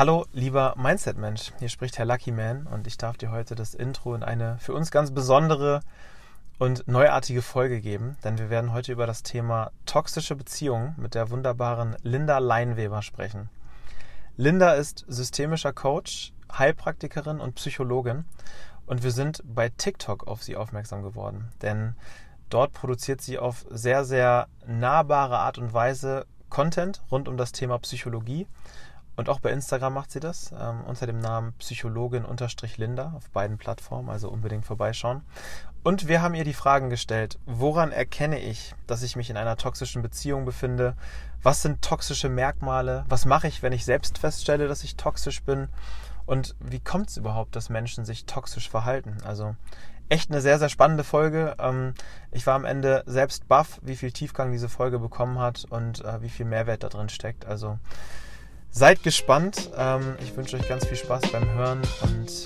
Hallo, lieber Mindset-Mensch. Hier spricht Herr Lucky Man und ich darf dir heute das Intro in eine für uns ganz besondere und neuartige Folge geben, denn wir werden heute über das Thema toxische Beziehungen mit der wunderbaren Linda Leinweber sprechen. Linda ist systemischer Coach, Heilpraktikerin und Psychologin und wir sind bei TikTok auf sie aufmerksam geworden, denn dort produziert sie auf sehr, sehr nahbare Art und Weise Content rund um das Thema Psychologie und auch bei Instagram macht sie das ähm, unter dem Namen Psychologin-Linda auf beiden Plattformen, also unbedingt vorbeischauen. Und wir haben ihr die Fragen gestellt, woran erkenne ich, dass ich mich in einer toxischen Beziehung befinde? Was sind toxische Merkmale? Was mache ich, wenn ich selbst feststelle, dass ich toxisch bin? Und wie kommt es überhaupt, dass Menschen sich toxisch verhalten? Also echt eine sehr, sehr spannende Folge. Ähm, ich war am Ende selbst baff, wie viel Tiefgang diese Folge bekommen hat und äh, wie viel Mehrwert da drin steckt. Also Seid gespannt. Ähm, ich wünsche euch ganz viel Spaß beim Hören und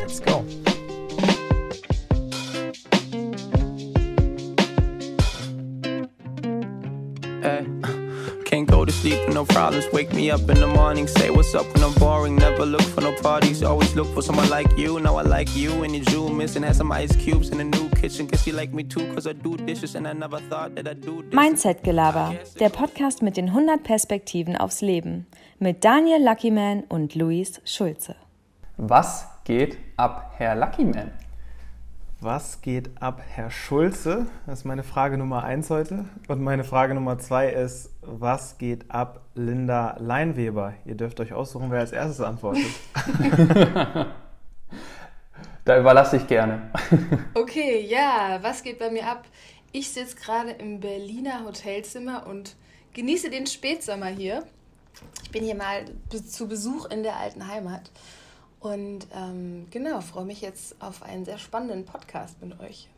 let's go. to sleep with no problems. Wake me up in the morning, say what's up when I'm boring. Never look for no parties, always look for someone like you. Now I like you and your jewel missing. Had some ice cubes in the new kitchen. Guess you like me too, cause I do dishes and I never thought that I do this. Mindset Gelaber, der Podcast mit den 100 Perspektiven aufs Leben. Mit Daniel Luckyman und Luis Schulze. Was geht ab, Herr Luckyman? Was geht ab, Herr Schulze? Das ist meine Frage Nummer eins heute. Und meine Frage Nummer zwei ist, was geht ab, Linda Leinweber? Ihr dürft euch aussuchen, wer als erstes antwortet. da überlasse ich gerne. okay, ja, was geht bei mir ab? Ich sitze gerade im Berliner Hotelzimmer und genieße den Spätsommer hier. Ich bin hier mal zu Besuch in der alten Heimat und ähm, genau, freue mich jetzt auf einen sehr spannenden Podcast mit euch.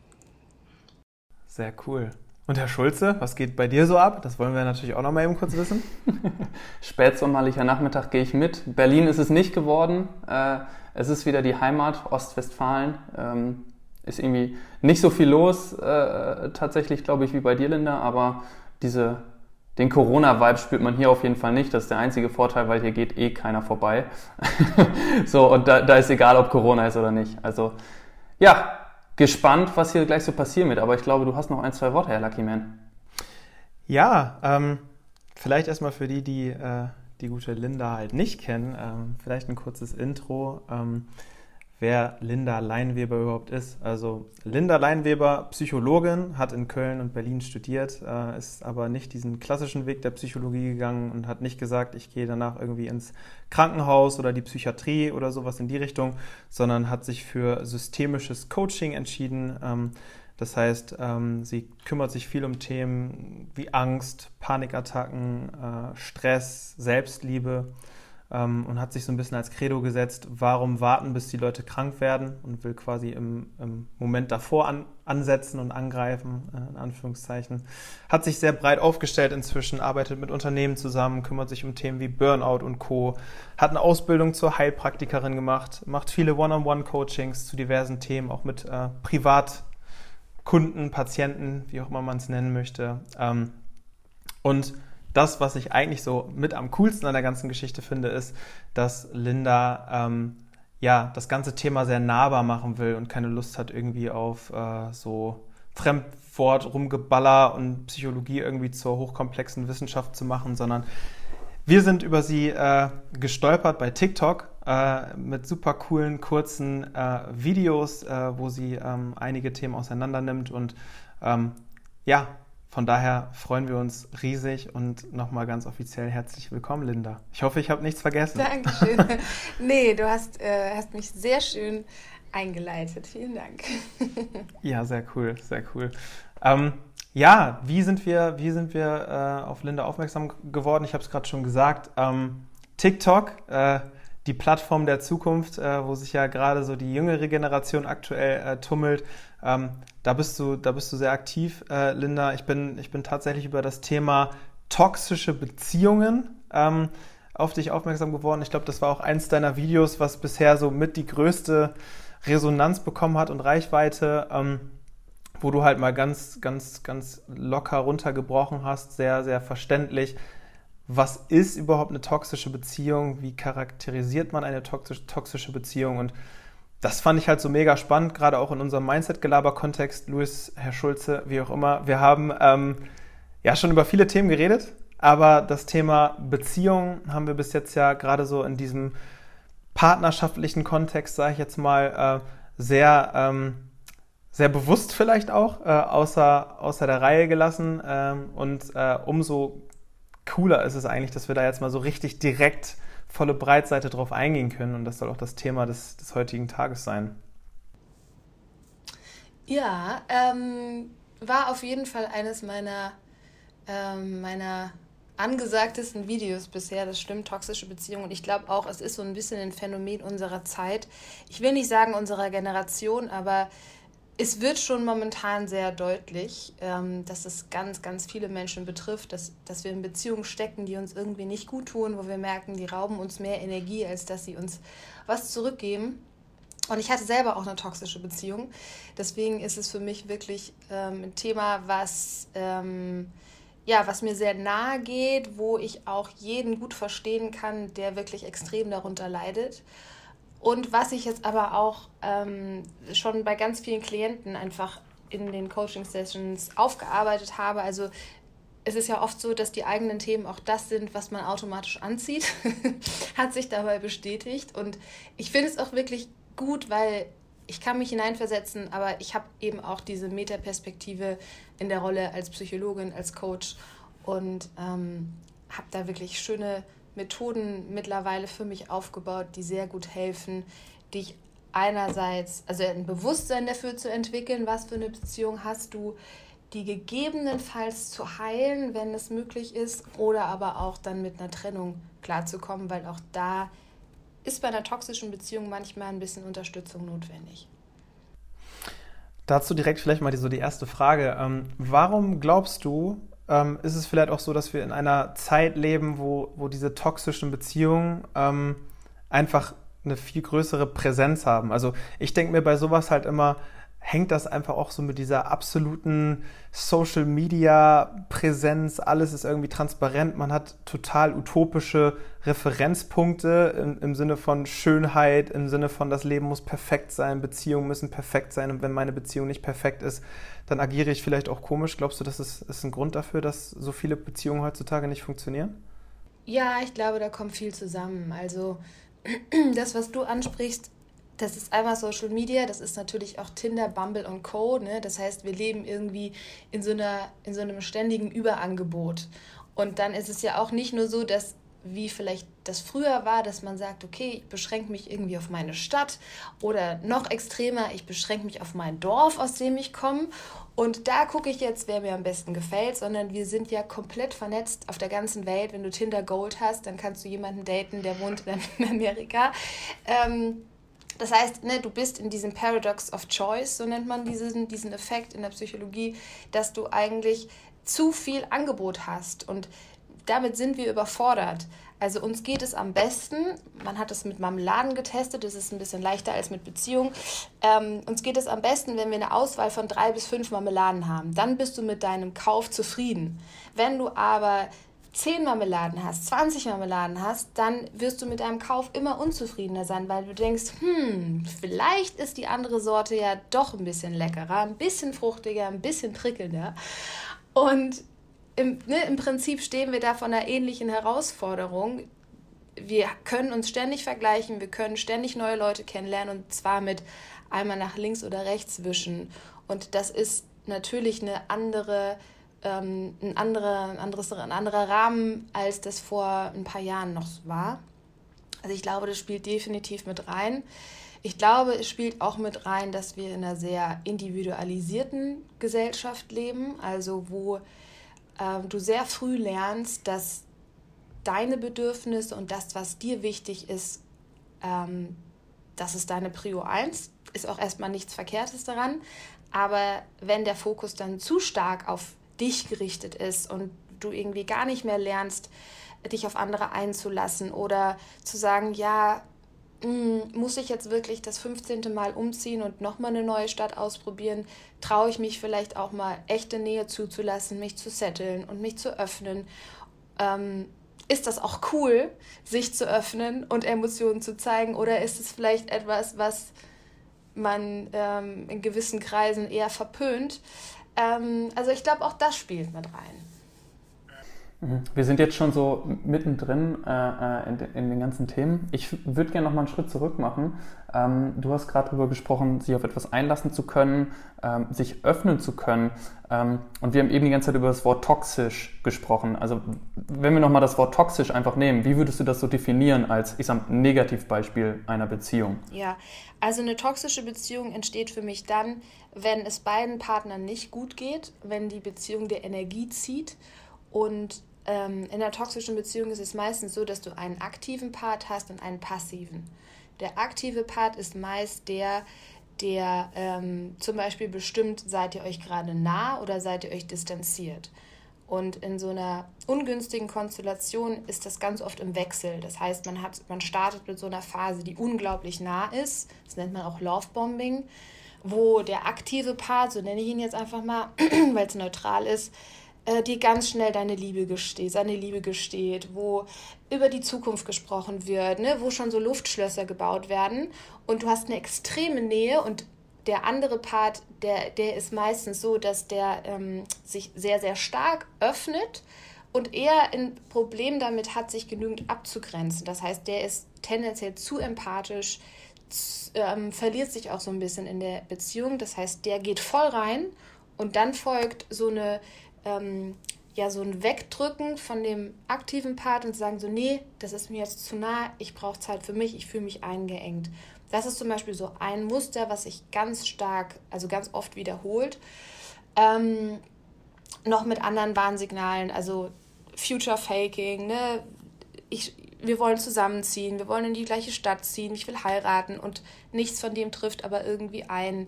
Sehr cool. Und Herr Schulze, was geht bei dir so ab? Das wollen wir natürlich auch noch mal eben kurz wissen. Spätsommerlicher Nachmittag gehe ich mit. Berlin ist es nicht geworden. Äh, es ist wieder die Heimat, Ostwestfalen. Ähm, ist irgendwie nicht so viel los, äh, tatsächlich, glaube ich, wie bei dir, Linda, aber diese den Corona-Vibe spürt man hier auf jeden Fall nicht. Das ist der einzige Vorteil, weil hier geht eh keiner vorbei. so, und da, da ist egal, ob Corona ist oder nicht. Also, ja, gespannt, was hier gleich so passieren wird. Aber ich glaube, du hast noch ein, zwei Worte, Herr Lucky Man. Ja, ähm, vielleicht erstmal für die, die äh, die gute Linda halt nicht kennen, ähm, vielleicht ein kurzes Intro. Ähm, wer Linda Leinweber überhaupt ist. Also Linda Leinweber, Psychologin, hat in Köln und Berlin studiert, äh, ist aber nicht diesen klassischen Weg der Psychologie gegangen und hat nicht gesagt, ich gehe danach irgendwie ins Krankenhaus oder die Psychiatrie oder sowas in die Richtung, sondern hat sich für systemisches Coaching entschieden. Ähm, das heißt, ähm, sie kümmert sich viel um Themen wie Angst, Panikattacken, äh, Stress, Selbstliebe ähm, und hat sich so ein bisschen als Credo gesetzt, warum warten, bis die Leute krank werden und will quasi im, im Moment davor an, ansetzen und angreifen, äh, in Anführungszeichen. Hat sich sehr breit aufgestellt inzwischen, arbeitet mit Unternehmen zusammen, kümmert sich um Themen wie Burnout und Co., hat eine Ausbildung zur Heilpraktikerin gemacht, macht viele One-on-One-Coachings zu diversen Themen, auch mit äh, Privatkunden, Patienten, wie auch immer man es nennen möchte. Ähm, und das, was ich eigentlich so mit am coolsten an der ganzen Geschichte finde, ist, dass Linda ähm, ja das ganze Thema sehr nahbar machen will und keine Lust hat irgendwie auf äh, so Fremdwort rumgeballer und Psychologie irgendwie zur hochkomplexen Wissenschaft zu machen, sondern wir sind über sie äh, gestolpert bei TikTok äh, mit super coolen, kurzen äh, Videos, äh, wo sie ähm, einige Themen auseinander nimmt und ähm, ja, von daher freuen wir uns riesig und nochmal ganz offiziell herzlich willkommen, Linda. Ich hoffe, ich habe nichts vergessen. Dankeschön. nee, du hast, äh, hast mich sehr schön eingeleitet. Vielen Dank. ja, sehr cool, sehr cool. Ähm, ja, wie sind wir, wie sind wir äh, auf Linda aufmerksam geworden? Ich habe es gerade schon gesagt. Ähm, TikTok, äh, die Plattform der Zukunft, äh, wo sich ja gerade so die jüngere Generation aktuell äh, tummelt. Ähm, da bist du, da bist du sehr aktiv, äh, Linda. Ich bin, ich bin tatsächlich über das Thema toxische Beziehungen ähm, auf dich aufmerksam geworden. Ich glaube, das war auch eins deiner Videos, was bisher so mit die größte Resonanz bekommen hat und Reichweite, ähm, wo du halt mal ganz, ganz, ganz locker runtergebrochen hast, sehr, sehr verständlich, was ist überhaupt eine toxische Beziehung, wie charakterisiert man eine toxische Beziehung und das fand ich halt so mega spannend, gerade auch in unserem Mindset-Gelaber-Kontext. Luis, Herr Schulze, wie auch immer. Wir haben ähm, ja schon über viele Themen geredet, aber das Thema Beziehung haben wir bis jetzt ja gerade so in diesem partnerschaftlichen Kontext, sage ich jetzt mal, äh, sehr, ähm, sehr bewusst vielleicht auch äh, außer, außer der Reihe gelassen. Ähm, und äh, umso cooler ist es eigentlich, dass wir da jetzt mal so richtig direkt volle Breitseite drauf eingehen können. Und das soll auch das Thema des, des heutigen Tages sein. Ja, ähm, war auf jeden Fall eines meiner, ähm, meiner angesagtesten Videos bisher. Das stimmt, toxische Beziehungen. Und ich glaube auch, es ist so ein bisschen ein Phänomen unserer Zeit. Ich will nicht sagen unserer Generation, aber es wird schon momentan sehr deutlich, ähm, dass es ganz, ganz viele Menschen betrifft, dass, dass wir in Beziehungen stecken, die uns irgendwie nicht gut tun, wo wir merken, die rauben uns mehr Energie, als dass sie uns was zurückgeben. Und ich hatte selber auch eine toxische Beziehung. Deswegen ist es für mich wirklich ähm, ein Thema, was, ähm, ja, was mir sehr nahe geht, wo ich auch jeden gut verstehen kann, der wirklich extrem darunter leidet. Und was ich jetzt aber auch ähm, schon bei ganz vielen Klienten einfach in den Coaching-Sessions aufgearbeitet habe, also es ist ja oft so, dass die eigenen Themen auch das sind, was man automatisch anzieht, hat sich dabei bestätigt. Und ich finde es auch wirklich gut, weil ich kann mich hineinversetzen, aber ich habe eben auch diese Metaperspektive in der Rolle als Psychologin, als Coach. Und ähm, habe da wirklich schöne Methoden mittlerweile für mich aufgebaut, die sehr gut helfen, dich einerseits, also ein Bewusstsein dafür zu entwickeln, was für eine Beziehung hast du, die gegebenenfalls zu heilen, wenn es möglich ist, oder aber auch dann mit einer Trennung klarzukommen, weil auch da ist bei einer toxischen Beziehung manchmal ein bisschen Unterstützung notwendig. Dazu direkt vielleicht mal die, so die erste Frage. Ähm, warum glaubst du, ähm, ist es vielleicht auch so, dass wir in einer Zeit leben, wo, wo diese toxischen Beziehungen ähm, einfach eine viel größere Präsenz haben. Also ich denke mir bei sowas halt immer, hängt das einfach auch so mit dieser absoluten Social Media Präsenz. Alles ist irgendwie transparent. Man hat total utopische Referenzpunkte im, im, Sinne von Schönheit, im Sinne von das Leben muss perfekt sein, Beziehungen müssen perfekt sein. Und wenn meine Beziehung nicht perfekt ist, dann agiere ich vielleicht auch komisch. Glaubst du, das ist, ist ein Grund dafür, dass so viele Beziehungen heutzutage nicht funktionieren? Ja, ich glaube, da kommt viel zusammen. Also das, was du ansprichst, das ist einmal Social Media, das ist natürlich auch Tinder, Bumble und Co. Ne? Das heißt, wir leben irgendwie in so, einer, in so einem ständigen Überangebot. Und dann ist es ja auch nicht nur so, dass wie vielleicht das früher war, dass man sagt, okay, ich beschränke mich irgendwie auf meine Stadt oder noch extremer, ich beschränke mich auf mein Dorf, aus dem ich komme und da gucke ich jetzt, wer mir am besten gefällt, sondern wir sind ja komplett vernetzt auf der ganzen Welt. Wenn du Tinder Gold hast, dann kannst du jemanden daten, der wohnt in Amerika. Ähm, das heißt, ne, du bist in diesem Paradox of Choice, so nennt man diesen, diesen Effekt in der Psychologie, dass du eigentlich zu viel Angebot hast. Und damit sind wir überfordert. Also uns geht es am besten, man hat es mit Marmeladen getestet, das ist ein bisschen leichter als mit Beziehung. Ähm, uns geht es am besten, wenn wir eine Auswahl von drei bis fünf Marmeladen haben. Dann bist du mit deinem Kauf zufrieden. Wenn du aber 10 Marmeladen hast, 20 Marmeladen hast, dann wirst du mit deinem Kauf immer unzufriedener sein, weil du denkst, hm, vielleicht ist die andere Sorte ja doch ein bisschen leckerer, ein bisschen fruchtiger, ein bisschen prickelnder. Und im, ne, im Prinzip stehen wir da vor einer ähnlichen Herausforderung. Wir können uns ständig vergleichen, wir können ständig neue Leute kennenlernen und zwar mit einmal nach links oder rechts wischen. Und das ist natürlich eine andere ähm, ein, anderer, ein, anderes, ein anderer Rahmen, als das vor ein paar Jahren noch war. Also ich glaube, das spielt definitiv mit rein. Ich glaube, es spielt auch mit rein, dass wir in einer sehr individualisierten Gesellschaft leben, also wo äh, du sehr früh lernst, dass deine Bedürfnisse und das, was dir wichtig ist, ähm, das ist deine Prio 1. Ist auch erstmal nichts Verkehrtes daran. Aber wenn der Fokus dann zu stark auf dich gerichtet ist und du irgendwie gar nicht mehr lernst, dich auf andere einzulassen oder zu sagen, ja, hm, muss ich jetzt wirklich das 15. Mal umziehen und nochmal eine neue Stadt ausprobieren? Traue ich mich vielleicht auch mal echte Nähe zuzulassen, mich zu setteln und mich zu öffnen? Ähm, ist das auch cool, sich zu öffnen und Emotionen zu zeigen? Oder ist es vielleicht etwas, was man ähm, in gewissen Kreisen eher verpönt? Ähm, also ich glaube, auch das spielt mit rein. Mhm. Wir sind jetzt schon so mittendrin äh, äh, in, in, den ganzen Themen. Ich würde gerne noch mal einen Schritt zurück machen. Ähm, du hast gerade darüber gesprochen, sich auf etwas einlassen zu können, ähm, sich öffnen zu können. Ähm, und wir haben eben die ganze Zeit über das Wort toxisch gesprochen. Also wenn wir noch mal das Wort toxisch einfach nehmen, wie würdest du das so definieren als, ich sag, Negativbeispiel einer Beziehung? Ja, also eine toxische Beziehung entsteht für mich dann, wenn es beiden Partnern nicht gut geht, wenn die Beziehung der Energie zieht und ähm, in einer toxischen Beziehung ist es meistens so, dass du einen aktiven Part hast und einen passiven. Der aktive Part ist meist der, der ähm, zum Beispiel bestimmt, seid ihr euch gerade nah oder seid ihr euch distanziert. Und in so einer ungünstigen Konstellation ist das ganz oft im Wechsel. Das heißt, man, hat, man startet mit so einer Phase, die unglaublich nah ist. Das nennt man auch Lovebombing, wo der aktive Part, so nenne ich ihn jetzt einfach mal, weil es neutral ist, äh, dir ganz schnell deine Liebe gesteht, seine Liebe gesteht, wo über die Zukunft gesprochen wird, ne, wo schon so Luftschlösser gebaut werden und du hast eine extreme Nähe und der andere Part, der, der ist meistens so, dass der ähm, sich sehr, sehr stark öffnet und eher ein Problem damit hat, sich genügend abzugrenzen. Das heißt, der ist tendenziell zu empathisch, ähm, verliert sich auch so ein bisschen in der Beziehung. Das heißt, der geht voll rein und dann folgt so eine ähm, ja so ein Wegdrücken von dem aktiven Part und sagen so, nee, das ist mir jetzt zu nah, ich brauche Zeit für mich, ich fühle mich eingeengt. Das ist zum Beispiel so ein Muster, was sich ganz stark, also ganz oft wiederholt. Ähm, noch mit anderen Warnsignalen, also Future Faking, ne? Ich, wir wollen zusammenziehen, wir wollen in die gleiche Stadt ziehen, ich will heiraten und nichts von dem trifft aber irgendwie ein.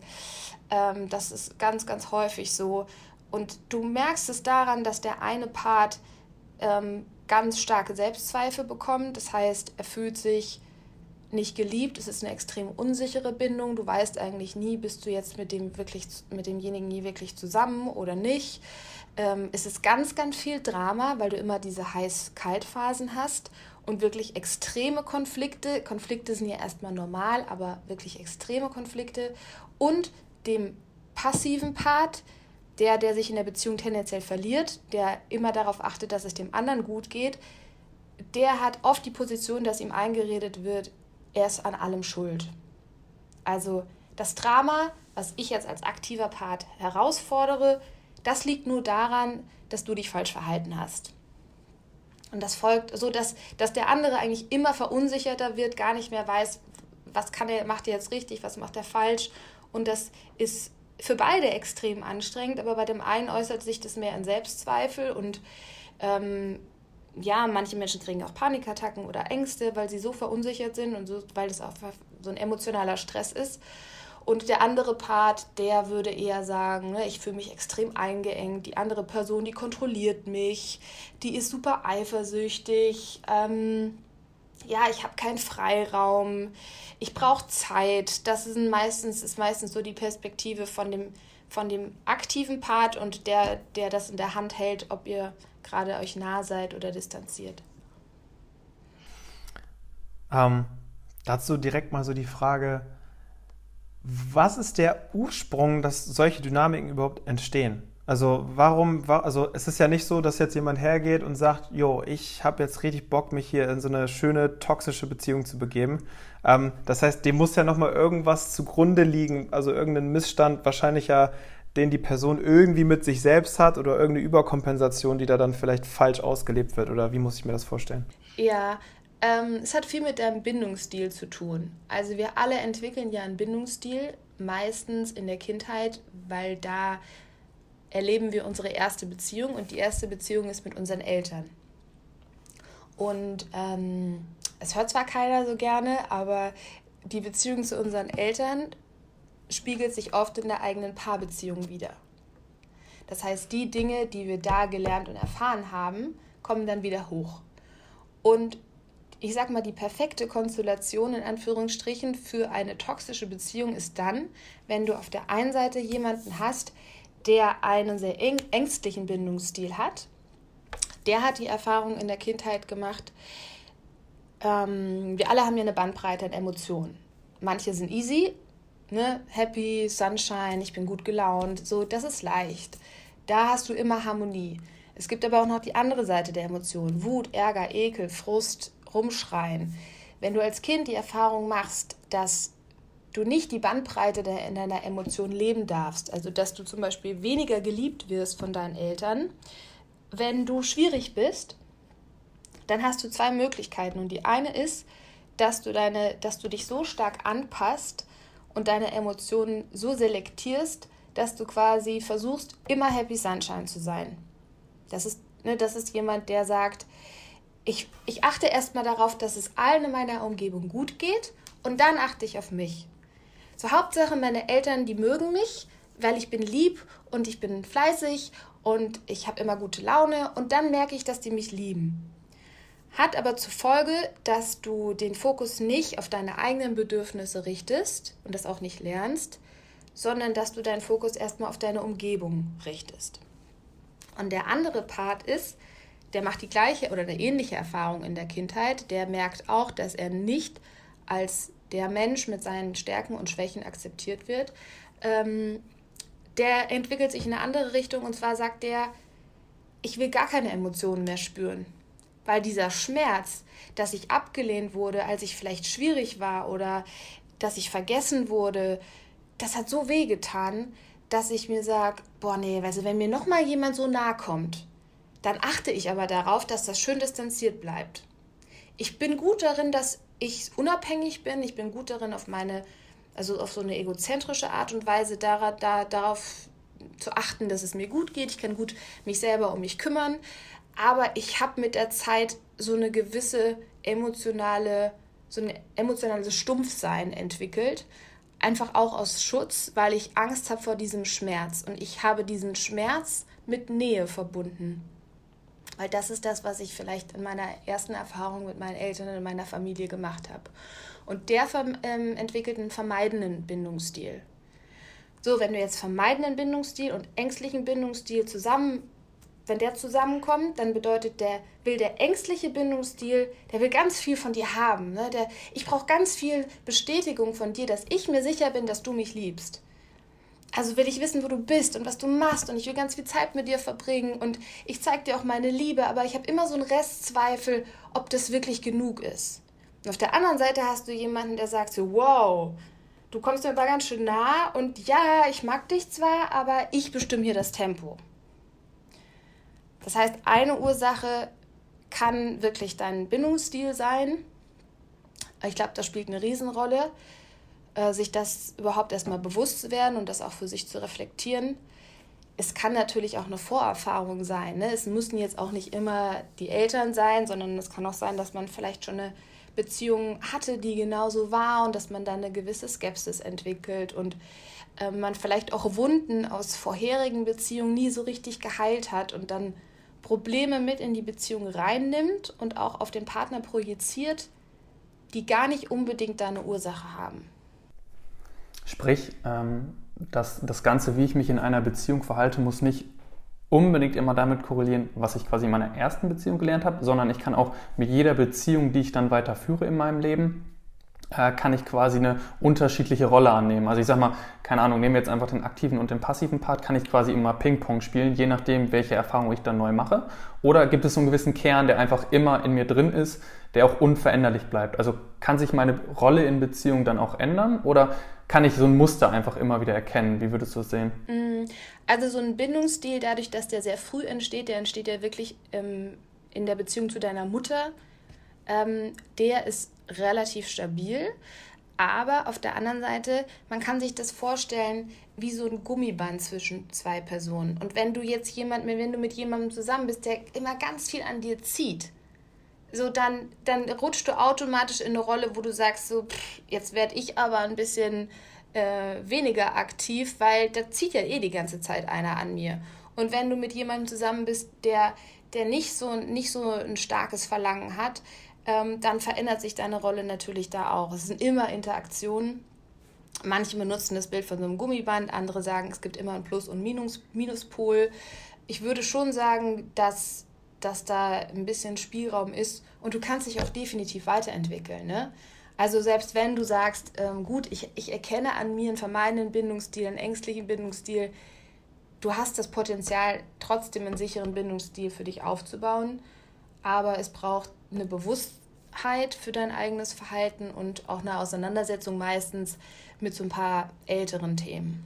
Ähm, das ist ganz, ganz häufig so. Und du merkst es daran, dass der eine Part ähm, ganz starke Selbstzweifel bekommt. Das heißt, er fühlt sich nicht geliebt, es ist eine extrem unsichere Bindung. Du weißt eigentlich nie, bist du jetzt mit dem wirklich mit demjenigen nie wirklich zusammen oder nicht. Ähm, es ist ganz, ganz viel Drama, weil du immer diese heiß-kalt-Phasen hast und wirklich extreme Konflikte. Konflikte sind ja erstmal normal, aber wirklich extreme Konflikte. Und dem passiven Part, der, der sich in der Beziehung tendenziell verliert, der immer darauf achtet, dass es dem anderen gut geht, der hat oft die Position, dass ihm eingeredet wird, er ist an allem schuld. Also das Drama, was ich jetzt als aktiver Part herausfordere, das liegt nur daran, dass du dich falsch verhalten hast. Und das folgt so, dass, dass der andere eigentlich immer verunsicherter wird, gar nicht mehr weiß, was kann er, macht er jetzt richtig, was macht er falsch. Und das ist für beide extrem anstrengend, aber bei dem einen äußert sich das mehr in Selbstzweifel und ähm, ja, manche Menschen kriegen auch Panikattacken oder Ängste, weil sie so verunsichert sind und so, weil das auch so ein emotionaler Stress ist. Und der andere Part, der würde eher sagen, ne, ich fühle mich extrem eingeengt. Die andere Person, die kontrolliert mich, die ist super eifersüchtig. Ähm, ja, ich habe keinen Freiraum, ich brauche Zeit. Das ist meistens, ist meistens so die Perspektive von dem, von dem aktiven Part und der, der das in der Hand hält, ob ihr gerade euch nah seid oder distanziert. Ähm, dazu direkt mal so die Frage, was ist der Ursprung, dass solche Dynamiken überhaupt entstehen? Also warum, also es ist ja nicht so, dass jetzt jemand hergeht und sagt, jo, ich habe jetzt richtig Bock, mich hier in so eine schöne toxische Beziehung zu begeben. Ähm, das heißt, dem muss ja nochmal irgendwas zugrunde liegen, also irgendein Missstand, wahrscheinlich ja, den die Person irgendwie mit sich selbst hat oder irgendeine Überkompensation, die da dann vielleicht falsch ausgelebt wird. Oder wie muss ich mir das vorstellen? Ja, ähm, es hat viel mit deinem Bindungsstil zu tun. Also wir alle entwickeln ja einen Bindungsstil, meistens in der Kindheit, weil da erleben wir unsere erste Beziehung und die erste Beziehung ist mit unseren Eltern. Und ähm, es hört zwar keiner so gerne, aber die Beziehung zu unseren Eltern spiegelt sich oft in der eigenen Paarbeziehung wieder. Das heißt, die Dinge, die wir da gelernt und erfahren haben, kommen dann wieder hoch. Und ich sag mal, die perfekte Konstellation in Anführungsstrichen für eine toxische Beziehung ist dann, wenn du auf der einen Seite jemanden hast, der einen sehr ängstlichen Bindungsstil hat, der hat die Erfahrung in der Kindheit gemacht, ähm, wir alle haben ja eine Bandbreite an Emotionen. Manche sind easy, ne? happy, Sunshine, ich bin gut gelaunt, so, das ist leicht. Da hast du immer Harmonie. Es gibt aber auch noch die andere Seite der Emotionen. Wut, Ärger, Ekel, Frust, Rumschreien. Wenn du als Kind die Erfahrung machst, dass du nicht die Bandbreite in deiner Emotion leben darfst, also dass du zum Beispiel weniger geliebt wirst von deinen Eltern, wenn du schwierig bist, dann hast du zwei Möglichkeiten. Und die eine ist, dass du, deine, dass du dich so stark anpasst und deine Emotionen so selektierst, dass du quasi versuchst, immer Happy Sunshine zu sein. Das ist, ne, das ist jemand, der sagt, ich, ich achte erstmal darauf, dass es allen in meiner Umgebung gut geht und dann achte ich auf mich. So Hauptsache, meine Eltern, die mögen mich, weil ich bin lieb und ich bin fleißig und ich habe immer gute Laune und dann merke ich, dass die mich lieben. Hat aber zur Folge, dass du den Fokus nicht auf deine eigenen Bedürfnisse richtest und das auch nicht lernst, sondern dass du deinen Fokus erstmal auf deine Umgebung richtest. Und der andere Part ist, der macht die gleiche oder eine ähnliche Erfahrung in der Kindheit, der merkt auch, dass er nicht als der Mensch mit seinen Stärken und Schwächen akzeptiert wird. Ähm, der entwickelt sich in eine andere Richtung und zwar sagt der, ich will gar keine Emotionen mehr spüren. Weil dieser Schmerz, dass ich abgelehnt wurde, als ich vielleicht schwierig war oder dass ich vergessen wurde, das hat so weh getan, dass ich mir sage, boah, nee, also wenn mir nochmal jemand so nahe kommt, dann achte ich aber darauf, dass das schön distanziert bleibt. Ich bin gut darin, dass ich unabhängig bin. Ich bin gut darin, auf meine, also auf so eine egozentrische Art und Weise da, da, darauf zu achten, dass es mir gut geht. Ich kann gut mich selber um mich kümmern. Aber ich habe mit der Zeit so eine gewisse emotionale, so ein emotionales Stumpfsein entwickelt einfach auch aus Schutz, weil ich Angst habe vor diesem Schmerz. Und ich habe diesen Schmerz mit Nähe verbunden. Weil das ist das, was ich vielleicht in meiner ersten Erfahrung mit meinen Eltern und meiner Familie gemacht habe. Und der ähm, entwickelt einen vermeidenden Bindungsstil. So, wenn du jetzt vermeidenden Bindungsstil und ängstlichen Bindungsstil zusammen wenn der zusammenkommt, dann bedeutet der, will der ängstliche Bindungsstil, der will ganz viel von dir haben. Ne? Der, ich brauche ganz viel Bestätigung von dir, dass ich mir sicher bin, dass du mich liebst. Also will ich wissen, wo du bist und was du machst und ich will ganz viel Zeit mit dir verbringen und ich zeige dir auch meine Liebe, aber ich habe immer so einen Restzweifel, ob das wirklich genug ist. Und auf der anderen Seite hast du jemanden, der sagt so, wow, du kommst mir aber ganz schön nah und ja, ich mag dich zwar, aber ich bestimme hier das Tempo. Das heißt, eine Ursache kann wirklich dein Bindungsstil sein. Ich glaube, das spielt eine Riesenrolle, äh, sich das überhaupt erstmal bewusst zu werden und das auch für sich zu reflektieren. Es kann natürlich auch eine Vorerfahrung sein. Ne? Es müssen jetzt auch nicht immer die Eltern sein, sondern es kann auch sein, dass man vielleicht schon eine Beziehung hatte, die genauso war und dass man dann eine gewisse Skepsis entwickelt und äh, man vielleicht auch Wunden aus vorherigen Beziehungen nie so richtig geheilt hat und dann Probleme mit in die Beziehung reinnimmt und auch auf den Partner projiziert, die gar nicht unbedingt da eine Ursache haben. Sprich, ähm, dass das Ganze, wie ich mich in einer Beziehung verhalte, muss nicht unbedingt immer damit korrelieren, was ich quasi in meiner ersten Beziehung gelernt habe, sondern ich kann auch mit jeder Beziehung, die ich dann weiter führe in meinem Leben, kann ich quasi eine unterschiedliche Rolle annehmen. Also ich sag mal, keine Ahnung, nehmen wir jetzt einfach den aktiven und den passiven Part, kann ich quasi immer Ping-Pong spielen, je nachdem, welche Erfahrung ich dann neu mache. Oder gibt es so einen gewissen Kern, der einfach immer in mir drin ist, der auch unveränderlich bleibt? Also kann sich meine Rolle in Beziehung dann auch ändern oder kann ich so ein Muster einfach immer wieder erkennen? Wie würdest du es sehen? Mm, also so ein Bindungsstil, dadurch, dass der sehr früh entsteht, der entsteht ja wirklich ähm, in der Beziehung zu deiner Mutter, ähm, der ist relativ stabil. Aber auf der anderen Seite, man kann sich das vorstellen wie so ein Gummiband zwischen zwei Personen. Und wenn du jetzt jemand, wenn du mit jemandem zusammen bist, der immer ganz viel an dir zieht, so dann, dann rutschst du automatisch in eine Rolle, wo du sagst, so, pff, jetzt werde ich aber ein bisschen äh, weniger aktiv, weil da zieht ja eh die ganze Zeit einer an mir. Und wenn du mit jemandem zusammen bist, der, der nicht, so, nicht so ein starkes Verlangen hat, ähm, dann verändert sich deine Rolle natürlich da auch. Es sind immer Interaktionen. Manche benutzen das Bild von so einem Gummiband, andere sagen, es gibt immer ein Plus- und Minus, Minuspol. Ich würde schon sagen, dass, dass da ein bisschen Spielraum ist und du kannst dich auch definitiv weiterentwickeln. Ne? Also selbst wenn du sagst, ähm, gut, ich, ich erkenne an mir einen vermeidenden Bindungsstil, einen ängstlichen Bindungsstil, du hast das Potenzial, trotzdem einen sicheren Bindungsstil für dich aufzubauen, aber es braucht eine Bewusstheit für dein eigenes Verhalten und auch eine Auseinandersetzung meistens mit so ein paar älteren Themen.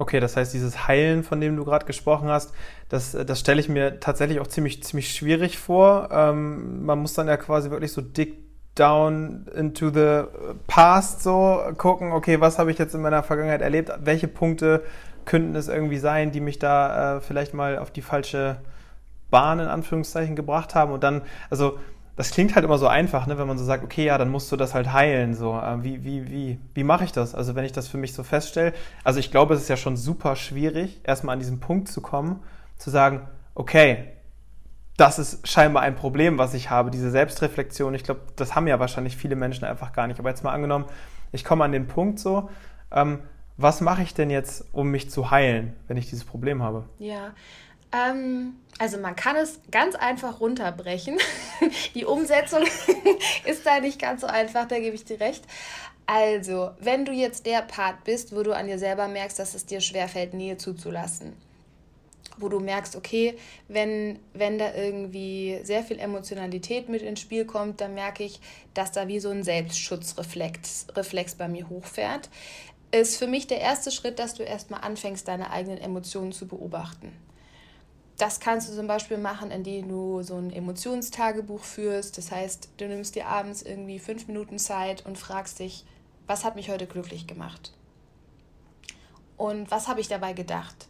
Okay, das heißt, dieses Heilen, von dem du gerade gesprochen hast, das, das stelle ich mir tatsächlich auch ziemlich, ziemlich schwierig vor. Ähm, man muss dann ja quasi wirklich so dick down into the past so gucken, okay, was habe ich jetzt in meiner Vergangenheit erlebt, welche Punkte könnten es irgendwie sein, die mich da äh, vielleicht mal auf die falsche Bahn in Anführungszeichen gebracht haben und dann, also das klingt halt immer so einfach, ne, wenn man so sagt, okay, ja, dann musst du das halt heilen. So, äh, wie, wie, wie, wie mache ich das? Also wenn ich das für mich so feststelle, also ich glaube, es ist ja schon super schwierig, erstmal an diesen Punkt zu kommen, zu sagen, okay, das ist scheinbar ein Problem, was ich habe, diese Selbstreflexion. Ich glaube, das haben ja wahrscheinlich viele Menschen einfach gar nicht. Aber jetzt mal angenommen, ich komme an den Punkt so, ähm, was mache ich denn jetzt, um mich zu heilen, wenn ich dieses Problem habe? Ja, ähm, also man kann es ganz einfach runterbrechen. Die Umsetzung ist da nicht ganz so einfach, da gebe ich dir recht. Also, wenn du jetzt der Part bist, wo du an dir selber merkst, dass es dir schwerfällt, Nähe zuzulassen, wo du merkst, okay, wenn, wenn da irgendwie sehr viel Emotionalität mit ins Spiel kommt, dann merke ich, dass da wie so ein Selbstschutzreflex Reflex bei mir hochfährt, ist für mich der erste Schritt, dass du erstmal anfängst, deine eigenen Emotionen zu beobachten. Das kannst du zum Beispiel machen, indem du so ein Emotionstagebuch führst. Das heißt, du nimmst dir abends irgendwie fünf Minuten Zeit und fragst dich, was hat mich heute glücklich gemacht? Und was habe ich dabei gedacht?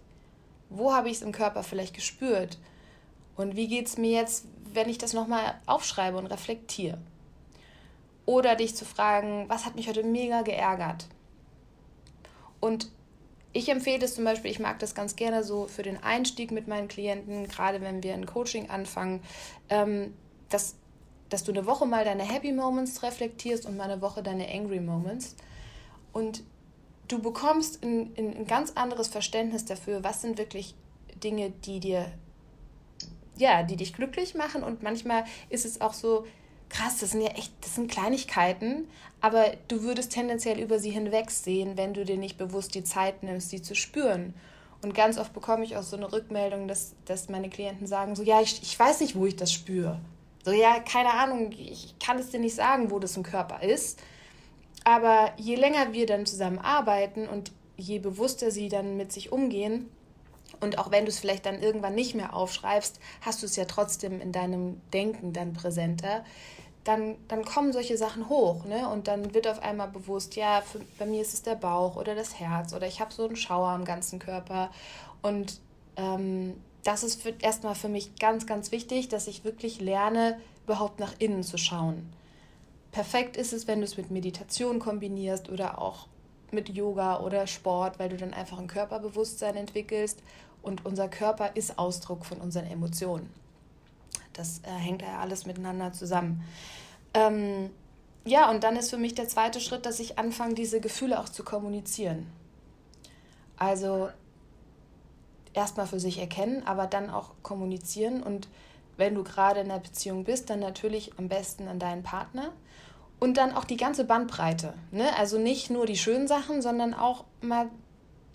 Wo habe ich es im Körper vielleicht gespürt? Und wie geht es mir jetzt, wenn ich das nochmal aufschreibe und reflektiere? Oder dich zu fragen, was hat mich heute mega geärgert? Und ich empfehle es zum Beispiel, ich mag das ganz gerne so für den Einstieg mit meinen Klienten, gerade wenn wir ein Coaching anfangen, ähm, dass, dass du eine Woche mal deine Happy Moments reflektierst und mal eine Woche deine Angry Moments. Und du bekommst ein, ein ganz anderes Verständnis dafür, was sind wirklich Dinge, die dir, ja, die dich glücklich machen. Und manchmal ist es auch so, krass, das sind ja echt, das sind Kleinigkeiten, aber du würdest tendenziell über sie hinwegsehen, wenn du dir nicht bewusst die Zeit nimmst, sie zu spüren. Und ganz oft bekomme ich auch so eine Rückmeldung, dass, dass meine Klienten sagen, so, ja, ich, ich weiß nicht, wo ich das spüre. So, ja, keine Ahnung, ich kann es dir nicht sagen, wo das im Körper ist. Aber je länger wir dann zusammen arbeiten und je bewusster sie dann mit sich umgehen, und auch wenn du es vielleicht dann irgendwann nicht mehr aufschreibst, hast du es ja trotzdem in deinem Denken dann präsenter. Dann, dann kommen solche Sachen hoch, ne? Und dann wird auf einmal bewusst, ja, für, bei mir ist es der Bauch oder das Herz oder ich habe so einen Schauer am ganzen Körper. Und ähm, das ist für, erstmal für mich ganz, ganz wichtig, dass ich wirklich lerne, überhaupt nach innen zu schauen. Perfekt ist es, wenn du es mit Meditation kombinierst oder auch mit Yoga oder Sport, weil du dann einfach ein Körperbewusstsein entwickelst und unser Körper ist Ausdruck von unseren Emotionen. Das äh, hängt ja alles miteinander zusammen. Ähm, ja, und dann ist für mich der zweite Schritt, dass ich anfange, diese Gefühle auch zu kommunizieren. Also erstmal für sich erkennen, aber dann auch kommunizieren. Und wenn du gerade in einer Beziehung bist, dann natürlich am besten an deinen Partner und dann auch die ganze Bandbreite. Ne? Also nicht nur die schönen Sachen, sondern auch mal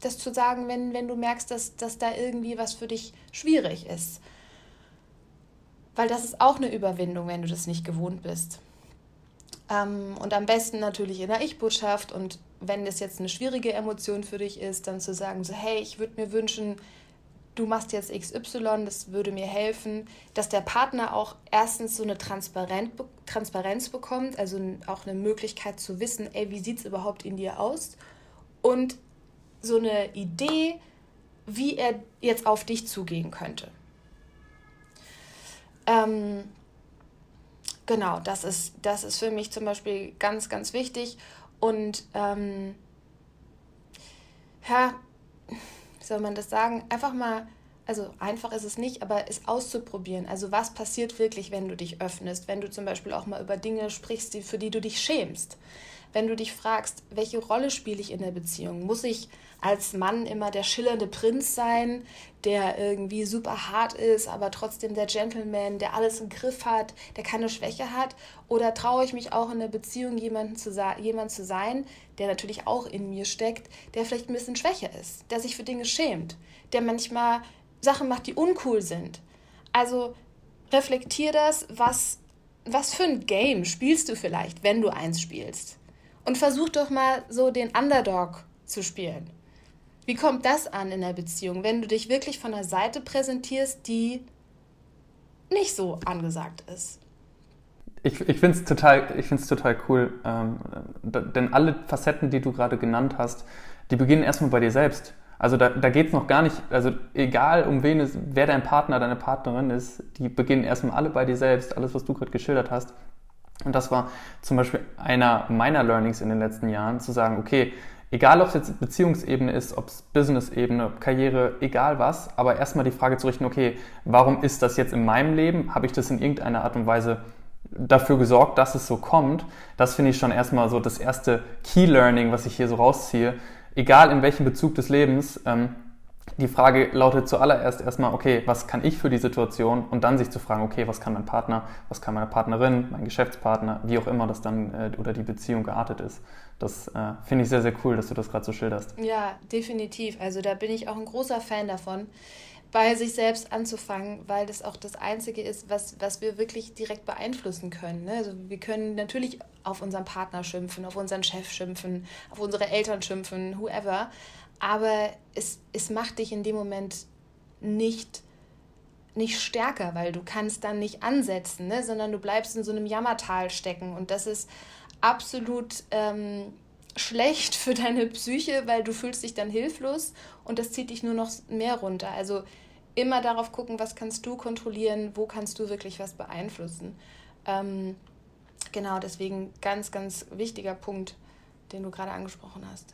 das zu sagen, wenn, wenn du merkst, dass, dass da irgendwie was für dich schwierig ist. Weil das ist auch eine Überwindung, wenn du das nicht gewohnt bist. Ähm, und am besten natürlich in der Ich-Botschaft. Und wenn das jetzt eine schwierige Emotion für dich ist, dann zu sagen, so, hey, ich würde mir wünschen, du machst jetzt XY, das würde mir helfen, dass der Partner auch erstens so eine Transparenz bekommt, also auch eine Möglichkeit zu wissen, ey, wie sieht es überhaupt in dir aus? Und so eine Idee, wie er jetzt auf dich zugehen könnte. Ähm, genau, das ist, das ist für mich zum Beispiel ganz, ganz wichtig. Und ähm, ja, wie soll man das sagen? Einfach mal, also einfach ist es nicht, aber es auszuprobieren. Also was passiert wirklich, wenn du dich öffnest, wenn du zum Beispiel auch mal über Dinge sprichst, die, für die du dich schämst. wenn du dich fragst, welche Rolle spiele ich in der Beziehung? Muss ich als Mann immer der schillernde Prinz sein, der irgendwie super hart ist, aber trotzdem der Gentleman, der alles im Griff hat, der keine Schwäche hat? Oder traue ich mich auch in der Beziehung jemanden zu jemand zu sein, der natürlich auch in mir steckt, der vielleicht ein bisschen schwächer ist, der sich für Dinge schämt, der manchmal Sachen macht, die uncool sind? Also reflektier das, was, was für ein Game spielst du vielleicht, wenn du eins spielst. Und versuch doch mal so den Underdog zu spielen. Wie kommt das an in der Beziehung, wenn du dich wirklich von der Seite präsentierst, die nicht so angesagt ist? Ich, ich finde es total, total cool, ähm, denn alle Facetten, die du gerade genannt hast, die beginnen erstmal bei dir selbst. Also da, da geht es noch gar nicht, also egal um wen es, wer dein Partner, deine Partnerin ist, die beginnen erstmal alle bei dir selbst, alles, was du gerade geschildert hast. Und das war zum Beispiel einer meiner Learnings in den letzten Jahren, zu sagen, okay, Egal, ob es jetzt Beziehungsebene ist, ob es Business-Ebene, Karriere, egal was, aber erstmal die Frage zu richten, okay, warum ist das jetzt in meinem Leben? Habe ich das in irgendeiner Art und Weise dafür gesorgt, dass es so kommt? Das finde ich schon erstmal so das erste Key-Learning, was ich hier so rausziehe. Egal in welchem Bezug des Lebens, ähm, die Frage lautet zuallererst erstmal, okay, was kann ich für die Situation? Und dann sich zu fragen, okay, was kann mein Partner, was kann meine Partnerin, mein Geschäftspartner, wie auch immer das dann äh, oder die Beziehung geartet ist. Das äh, finde ich sehr, sehr cool, dass du das gerade so schilderst. Ja, definitiv. Also da bin ich auch ein großer Fan davon, bei sich selbst anzufangen, weil das auch das Einzige ist, was, was wir wirklich direkt beeinflussen können. Ne? Also wir können natürlich auf unseren Partner schimpfen, auf unseren Chef schimpfen, auf unsere Eltern schimpfen, whoever. Aber es, es macht dich in dem Moment nicht nicht stärker, weil du kannst dann nicht ansetzen, ne? sondern du bleibst in so einem Jammertal stecken. Und das ist absolut ähm, schlecht für deine Psyche, weil du fühlst dich dann hilflos und das zieht dich nur noch mehr runter. Also immer darauf gucken, was kannst du kontrollieren, wo kannst du wirklich was beeinflussen. Ähm, genau, deswegen ganz, ganz wichtiger Punkt, den du gerade angesprochen hast.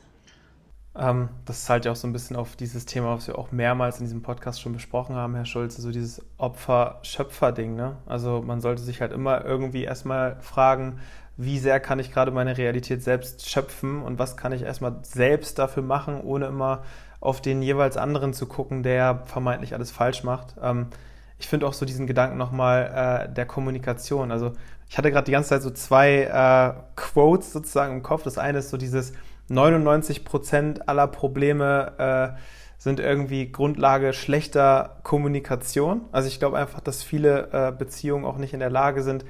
Ähm, das zahlt ja auch so ein bisschen auf dieses Thema, was wir auch mehrmals in diesem Podcast schon besprochen haben, Herr Schulze, so dieses Opfer-Schöpfer-Ding. Ne? Also man sollte sich halt immer irgendwie erstmal fragen, wie sehr kann ich gerade meine Realität selbst schöpfen und was kann ich erstmal selbst dafür machen, ohne immer auf den jeweils anderen zu gucken, der vermeintlich alles falsch macht. Ähm, ich finde auch so diesen Gedanken nochmal äh, der Kommunikation. Also ich hatte gerade die ganze Zeit so zwei äh, Quotes sozusagen im Kopf. Das eine ist so dieses 99 Prozent aller Probleme äh, sind irgendwie Grundlage schlechter Kommunikation. Also ich glaube einfach, dass viele äh, Beziehungen auch nicht in der Lage sind,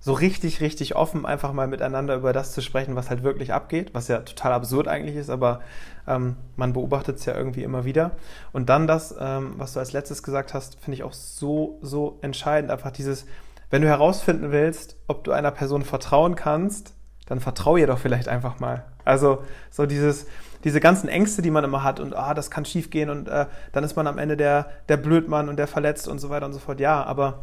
so richtig, richtig offen einfach mal miteinander über das zu sprechen, was halt wirklich abgeht, was ja total absurd eigentlich ist, aber ähm, man beobachtet es ja irgendwie immer wieder. Und dann das, ähm, was du als letztes gesagt hast, finde ich auch so, so entscheidend. Einfach dieses, wenn du herausfinden willst, ob du einer Person vertrauen kannst, dann vertraue ihr doch vielleicht einfach mal. Also so dieses, diese ganzen Ängste, die man immer hat und ah, das kann schiefgehen und äh, dann ist man am Ende der, der Blödmann und der verletzt und so weiter und so fort. Ja, aber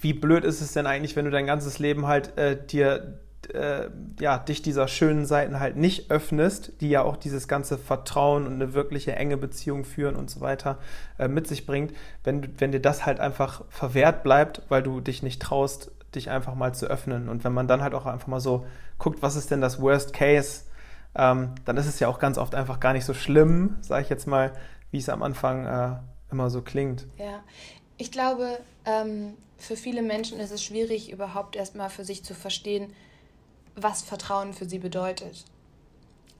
wie blöd ist es denn eigentlich, wenn du dein ganzes Leben halt äh, dir äh, ja, dich dieser schönen Seiten halt nicht öffnest, die ja auch dieses ganze Vertrauen und eine wirkliche enge Beziehung führen und so weiter äh, mit sich bringt, wenn, wenn dir das halt einfach verwehrt bleibt, weil du dich nicht traust, dich einfach mal zu öffnen. Und wenn man dann halt auch einfach mal so guckt, was ist denn das Worst Case, ähm, dann ist es ja auch ganz oft einfach gar nicht so schlimm, sage ich jetzt mal, wie es am Anfang äh, immer so klingt. Ja, ich glaube, ähm, für viele Menschen ist es schwierig, überhaupt erstmal für sich zu verstehen, was Vertrauen für sie bedeutet.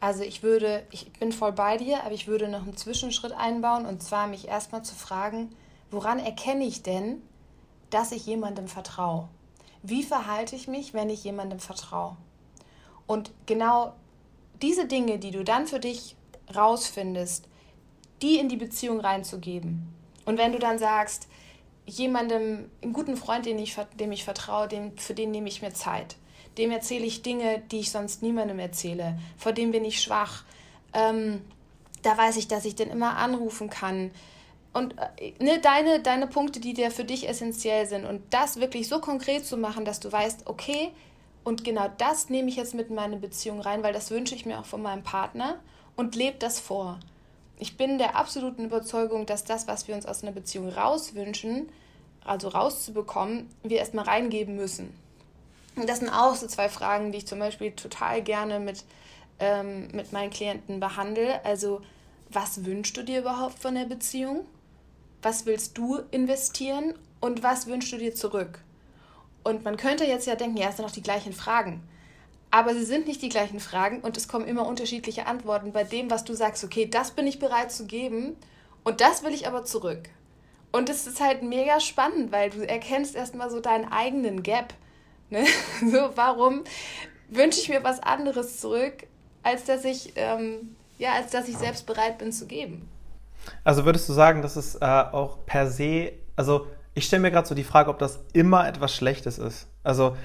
Also ich würde, ich bin voll bei dir, aber ich würde noch einen Zwischenschritt einbauen und zwar mich erstmal zu fragen, woran erkenne ich denn, dass ich jemandem vertraue? Wie verhalte ich mich, wenn ich jemandem vertraue? Und genau diese Dinge, die du dann für dich rausfindest, die in die Beziehung reinzugeben. Und wenn du dann sagst, jemandem, einen guten Freund, den ich, dem ich vertraue, dem, für den nehme ich mir Zeit. Dem erzähle ich Dinge, die ich sonst niemandem erzähle. Vor dem bin ich schwach. Ähm, da weiß ich, dass ich den immer anrufen kann. Und äh, ne, deine, deine Punkte, die dir für dich essentiell sind. Und das wirklich so konkret zu machen, dass du weißt, okay, und genau das nehme ich jetzt mit in meine Beziehung rein, weil das wünsche ich mir auch von meinem Partner und lebe das vor ich bin der absoluten Überzeugung, dass das, was wir uns aus einer Beziehung rauswünschen, also rauszubekommen, wir erstmal reingeben müssen. Das sind auch so zwei Fragen, die ich zum Beispiel total gerne mit, ähm, mit meinen Klienten behandle. Also, was wünschst du dir überhaupt von der Beziehung? Was willst du investieren? Und was wünschst du dir zurück? Und man könnte jetzt ja denken, ja, es sind doch die gleichen Fragen. Aber sie sind nicht die gleichen Fragen und es kommen immer unterschiedliche Antworten bei dem, was du sagst, okay, das bin ich bereit zu geben und das will ich aber zurück. Und es ist halt mega spannend, weil du erkennst erstmal so deinen eigenen Gap. Ne? So, warum wünsche ich mir was anderes zurück, als dass ich, ähm, ja, als dass ich selbst bereit bin zu geben? Also würdest du sagen, dass es äh, auch per se, also ich stelle mir gerade so die Frage, ob das immer etwas Schlechtes ist. Also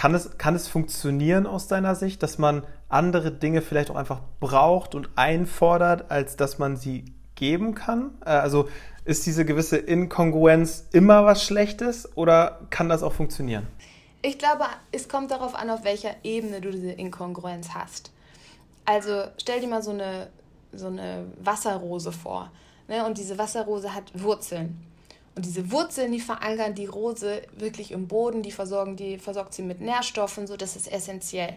kann es, kann es funktionieren aus deiner Sicht, dass man andere Dinge vielleicht auch einfach braucht und einfordert, als dass man sie geben kann? Äh, also ist diese gewisse Inkongruenz immer was Schlechtes oder kann das auch funktionieren? Ich glaube, es kommt darauf an, auf welcher Ebene du diese Inkongruenz hast. Also stell dir mal so eine, so eine Wasserrose vor. Ne? Und diese Wasserrose hat Wurzeln. Und diese Wurzeln, die verankern die Rose wirklich im Boden, die versorgen, die versorgt sie mit Nährstoffen, so das ist essentiell.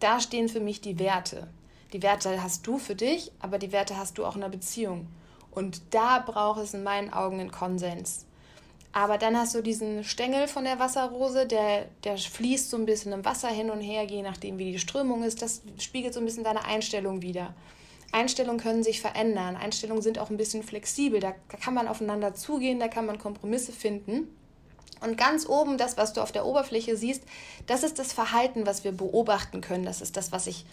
Da stehen für mich die Werte. Die Werte hast du für dich, aber die Werte hast du auch in der Beziehung. Und da braucht es in meinen Augen einen Konsens. Aber dann hast du diesen Stängel von der Wasserrose, der, der fließt so ein bisschen im Wasser hin und her, je nachdem, wie die Strömung ist. Das spiegelt so ein bisschen deine Einstellung wider. Einstellungen können sich verändern. Einstellungen sind auch ein bisschen flexibel. Da, kann man aufeinander zugehen, da kann man Kompromisse finden. Und ganz oben, das, was du auf der Oberfläche siehst, das ist das Verhalten, was wir beobachten können. Das ist das, was ich,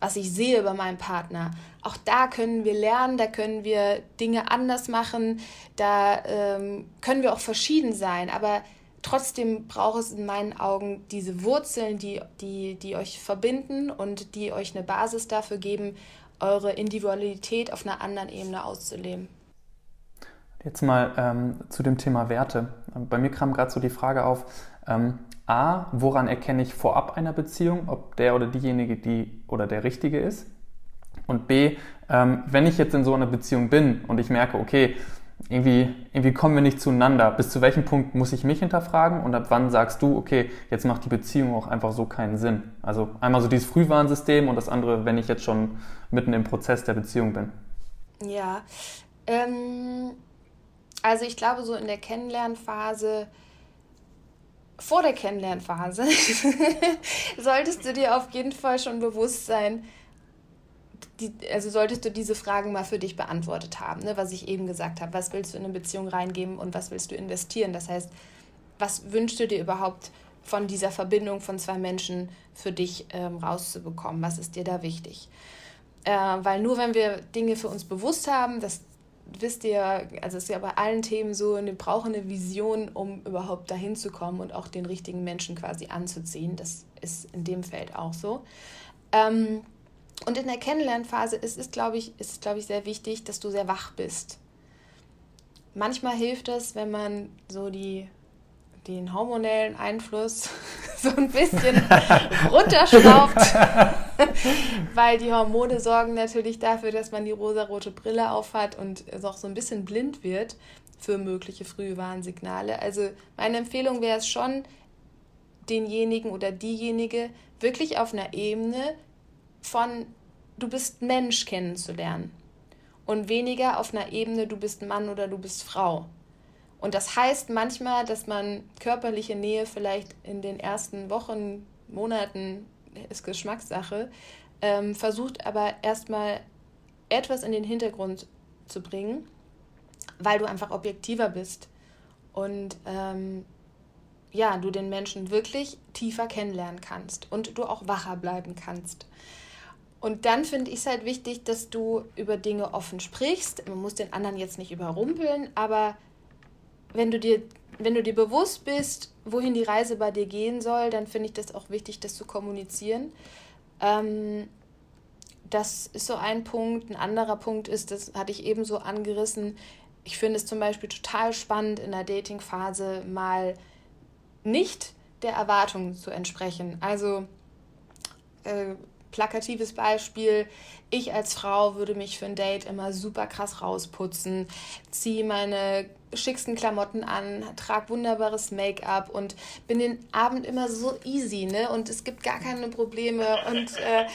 was ich sehe bei meinem Partner. Auch da können wir lernen, da können wir Dinge anders machen, da ähm, können wir auch verschieden sein. Aber trotzdem braucht es in meinen Augen diese Wurzeln, die, die, die euch verbinden und die euch eine Basis dafür geben, eure Individualität auf einer anderen Ebene auszuleben. Jetzt mal ähm, zu dem Thema Werte. Bei mir kam gerade so die Frage auf, ähm, A, woran erkenne ich vorab einer Beziehung, ob der oder diejenige die oder der Richtige ist? Und B, ähm, wenn ich jetzt in so einer Beziehung bin und ich merke, okay, irgendwie, irgendwie kommen wir nicht zueinander. Bis zu welchem Punkt muss ich mich hinterfragen und ab wann sagst du, okay, jetzt macht die Beziehung auch einfach so keinen Sinn? Also einmal so dieses Frühwarnsystem und das andere, wenn ich jetzt schon mitten im Prozess der Beziehung bin. Ja, ähm, also ich glaube, so in der Kennenlernphase, vor der Kennenlernphase, solltest du dir auf jeden Fall schon bewusst sein, die, also solltest du diese Fragen mal für dich beantwortet haben, ne? was ich eben gesagt habe. Was willst du in eine Beziehung reingeben und was willst du investieren? Das heißt, was wünschst du dir überhaupt von dieser Verbindung von zwei Menschen für dich ähm, rauszubekommen? Was ist dir da wichtig? Äh, weil nur wenn wir Dinge für uns bewusst haben, das wisst ihr, also es ist ja bei allen Themen so, wir brauchen eine Vision, um überhaupt dahin zu kommen und auch den richtigen Menschen quasi anzuziehen. Das ist in dem Feld auch so. Ähm, und in der Kennenlernphase ist es, glaube ich, ist, glaube ich, sehr wichtig, dass du sehr wach bist. Manchmal hilft es, wenn man so die, den hormonellen Einfluss so ein bisschen runterschraubt, weil die Hormone sorgen natürlich dafür, dass man die rosarote Brille aufhat und es auch so ein bisschen blind wird für mögliche frühe Warnsignale. Also meine Empfehlung wäre es schon, denjenigen oder diejenige wirklich auf einer Ebene von du bist Mensch kennenzulernen und weniger auf einer Ebene du bist Mann oder du bist Frau. Und das heißt manchmal, dass man körperliche Nähe vielleicht in den ersten Wochen, Monaten, ist Geschmackssache, ähm, versucht aber erstmal etwas in den Hintergrund zu bringen, weil du einfach objektiver bist und ähm, ja, du den Menschen wirklich tiefer kennenlernen kannst und du auch wacher bleiben kannst. Und dann finde ich es halt wichtig, dass du über Dinge offen sprichst. Man muss den anderen jetzt nicht überrumpeln, aber wenn du dir, wenn du dir bewusst bist, wohin die Reise bei dir gehen soll, dann finde ich das auch wichtig, das zu kommunizieren. Ähm, das ist so ein Punkt. Ein anderer Punkt ist, das hatte ich eben so angerissen. Ich finde es zum Beispiel total spannend, in der Dating-Phase mal nicht der Erwartung zu entsprechen. Also äh, plakatives Beispiel. Ich als Frau würde mich für ein Date immer super krass rausputzen, ziehe meine schicksten Klamotten an, trage wunderbares Make-up und bin den Abend immer so easy, ne? Und es gibt gar keine Probleme. Und äh,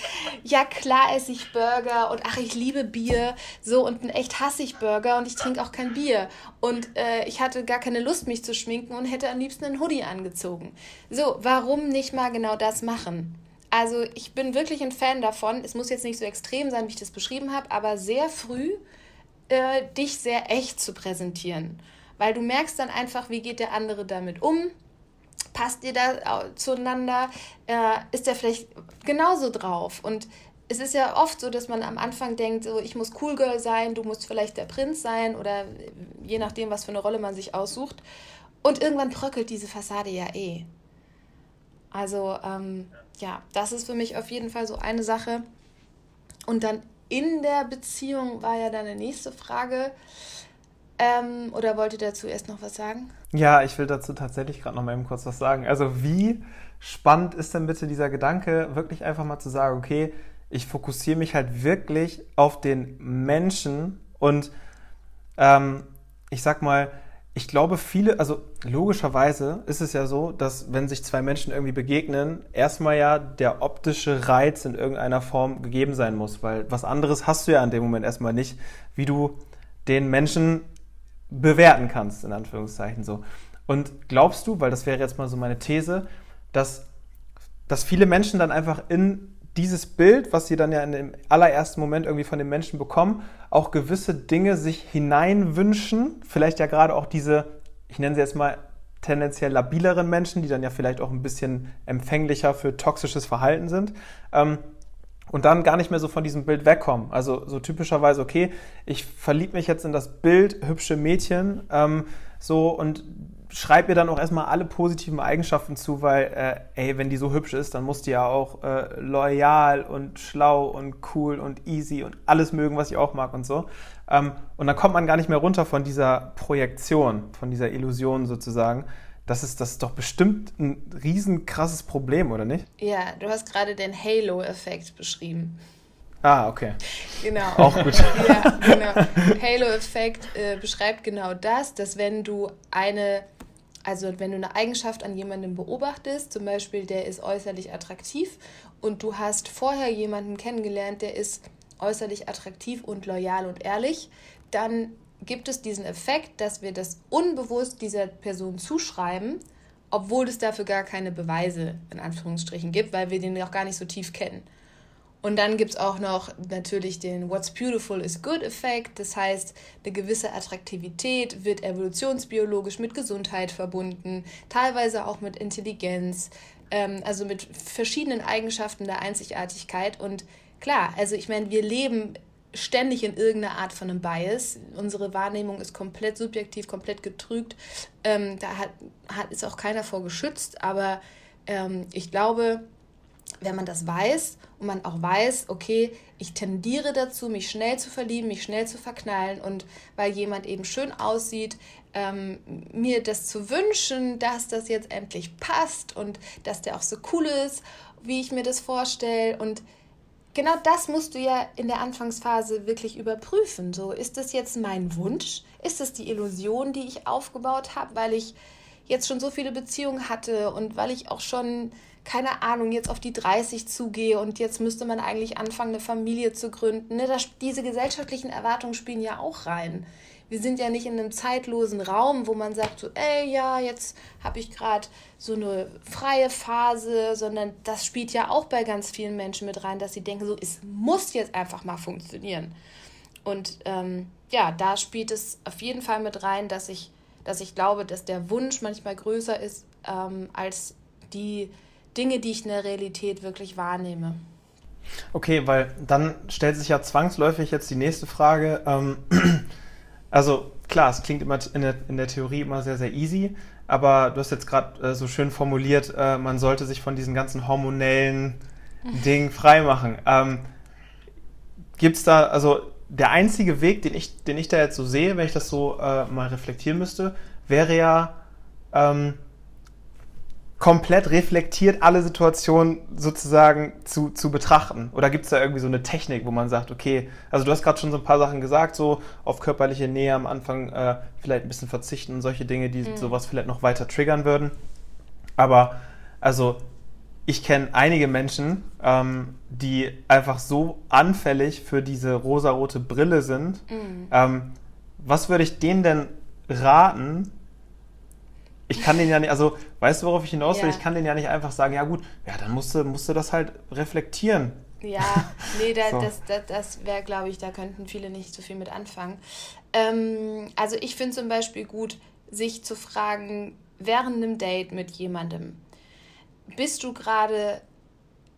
ja, klar esse ich Burger und ach, ich liebe Bier. So, und echt hasse ich Burger und ich trinke auch kein Bier. Und äh, ich hatte gar keine Lust, mich zu schminken und hätte am liebsten einen Hoodie angezogen. So, warum nicht mal genau das machen? Also ich bin wirklich ein Fan davon. Es muss jetzt nicht so extrem sein, wie ich das beschrieben habe, aber sehr früh äh, dich sehr echt zu präsentieren. Weil du merkst dann einfach, wie geht der andere damit um. Passt ihr da zueinander? Äh, ist der vielleicht genauso drauf? Und es ist ja oft so, dass man am Anfang denkt, so ich muss Cool Girl sein, du musst vielleicht der Prinz sein oder je nachdem, was für eine Rolle man sich aussucht. Und irgendwann bröckelt diese Fassade ja eh. Also ähm, ja, das ist für mich auf jeden Fall so eine Sache. Und dann in der Beziehung war ja dann eine nächste Frage. Ähm, oder wollt ihr dazu erst noch was sagen? Ja, ich will dazu tatsächlich gerade noch mal eben kurz was sagen. Also wie spannend ist denn bitte dieser Gedanke, wirklich einfach mal zu sagen, okay, ich fokussiere mich halt wirklich auf den Menschen und ähm, ich sag mal, ich glaube, viele, also logischerweise ist es ja so, dass wenn sich zwei Menschen irgendwie begegnen, erstmal ja der optische Reiz in irgendeiner Form gegeben sein muss, weil was anderes hast du ja in dem Moment erstmal nicht, wie du den Menschen bewerten kannst, in Anführungszeichen so. Und glaubst du, weil das wäre jetzt mal so meine These, dass, dass viele Menschen dann einfach in dieses Bild, was sie dann ja in dem allerersten Moment irgendwie von den Menschen bekommen, auch gewisse Dinge sich hineinwünschen. Vielleicht ja gerade auch diese, ich nenne sie jetzt mal tendenziell labileren Menschen, die dann ja vielleicht auch ein bisschen empfänglicher für toxisches Verhalten sind. Ähm, und dann gar nicht mehr so von diesem Bild wegkommen. Also so typischerweise, okay, ich verliebe mich jetzt in das Bild hübsche Mädchen, ähm, so und schreib ihr dann auch erstmal alle positiven Eigenschaften zu, weil, äh, ey, wenn die so hübsch ist, dann muss die ja auch äh, loyal und schlau und cool und easy und alles mögen, was ich auch mag und so. Ähm, und dann kommt man gar nicht mehr runter von dieser Projektion, von dieser Illusion sozusagen. Das ist, das ist doch bestimmt ein riesen krasses Problem, oder nicht? Ja, du hast gerade den Halo-Effekt beschrieben. Ah, okay. Genau. Auch gut. ja, genau. Halo-Effekt äh, beschreibt genau das, dass wenn du eine also wenn du eine Eigenschaft an jemandem beobachtest, zum Beispiel der ist äußerlich attraktiv und du hast vorher jemanden kennengelernt, der ist äußerlich attraktiv und loyal und ehrlich, dann gibt es diesen Effekt, dass wir das unbewusst dieser Person zuschreiben, obwohl es dafür gar keine Beweise in Anführungsstrichen gibt, weil wir den auch gar nicht so tief kennen. Und dann gibt es auch noch natürlich den What's Beautiful is Good Effekt. Das heißt, eine gewisse Attraktivität wird evolutionsbiologisch mit Gesundheit verbunden, teilweise auch mit Intelligenz, ähm, also mit verschiedenen Eigenschaften der Einzigartigkeit. Und klar, also ich meine, wir leben ständig in irgendeiner Art von einem Bias. Unsere Wahrnehmung ist komplett subjektiv, komplett getrügt. Ähm, da hat, hat, ist auch keiner vor geschützt. Aber ähm, ich glaube, wenn man das weiß und man auch weiß, okay, ich tendiere dazu, mich schnell zu verlieben, mich schnell zu verknallen und weil jemand eben schön aussieht, ähm, mir das zu wünschen, dass das jetzt endlich passt und dass der auch so cool ist, wie ich mir das vorstelle und genau das musst du ja in der Anfangsphase wirklich überprüfen. So, ist das jetzt mein Wunsch? Ist das die Illusion, die ich aufgebaut habe, weil ich jetzt schon so viele Beziehungen hatte und weil ich auch schon keine Ahnung, jetzt auf die 30 zugehe und jetzt müsste man eigentlich anfangen, eine Familie zu gründen. Ne? Das, diese gesellschaftlichen Erwartungen spielen ja auch rein. Wir sind ja nicht in einem zeitlosen Raum, wo man sagt, so, ey, ja, jetzt habe ich gerade so eine freie Phase, sondern das spielt ja auch bei ganz vielen Menschen mit rein, dass sie denken, so, es muss jetzt einfach mal funktionieren. Und ähm, ja, da spielt es auf jeden Fall mit rein, dass ich, dass ich glaube, dass der Wunsch manchmal größer ist ähm, als die Dinge, die ich in der Realität wirklich wahrnehme. Okay, weil dann stellt sich ja zwangsläufig jetzt die nächste Frage. Ähm, also klar, es klingt immer in der, in der, Theorie immer sehr, sehr easy, aber du hast jetzt gerade äh, so schön formuliert, äh, man sollte sich von diesen ganzen hormonellen Dingen freimachen. Ähm, Gibt es da, also der einzige Weg, den ich, den ich da jetzt so sehe, wenn ich das so äh, mal reflektieren müsste, wäre ja, ähm, komplett reflektiert alle Situationen sozusagen zu, zu betrachten? Oder gibt es da irgendwie so eine Technik, wo man sagt, okay, also du hast gerade schon so ein paar Sachen gesagt, so auf körperliche Nähe am Anfang äh, vielleicht ein bisschen verzichten und solche Dinge, die mhm. sowas vielleicht noch weiter triggern würden. Aber also ich kenne einige Menschen, ähm, die einfach so anfällig für diese rosarote Brille sind. Mhm. Ähm, was würde ich denen denn raten, ich kann den ja nicht, also weißt du, worauf ich hinaus will? Ja. Ich kann den ja nicht einfach sagen, ja gut, ja, dann musst du, musst du das halt reflektieren. Ja, nee, da, so. das, das, das wäre, glaube ich, da könnten viele nicht so viel mit anfangen. Ähm, also ich finde zum Beispiel gut, sich zu fragen, während einem Date mit jemandem, bist du gerade,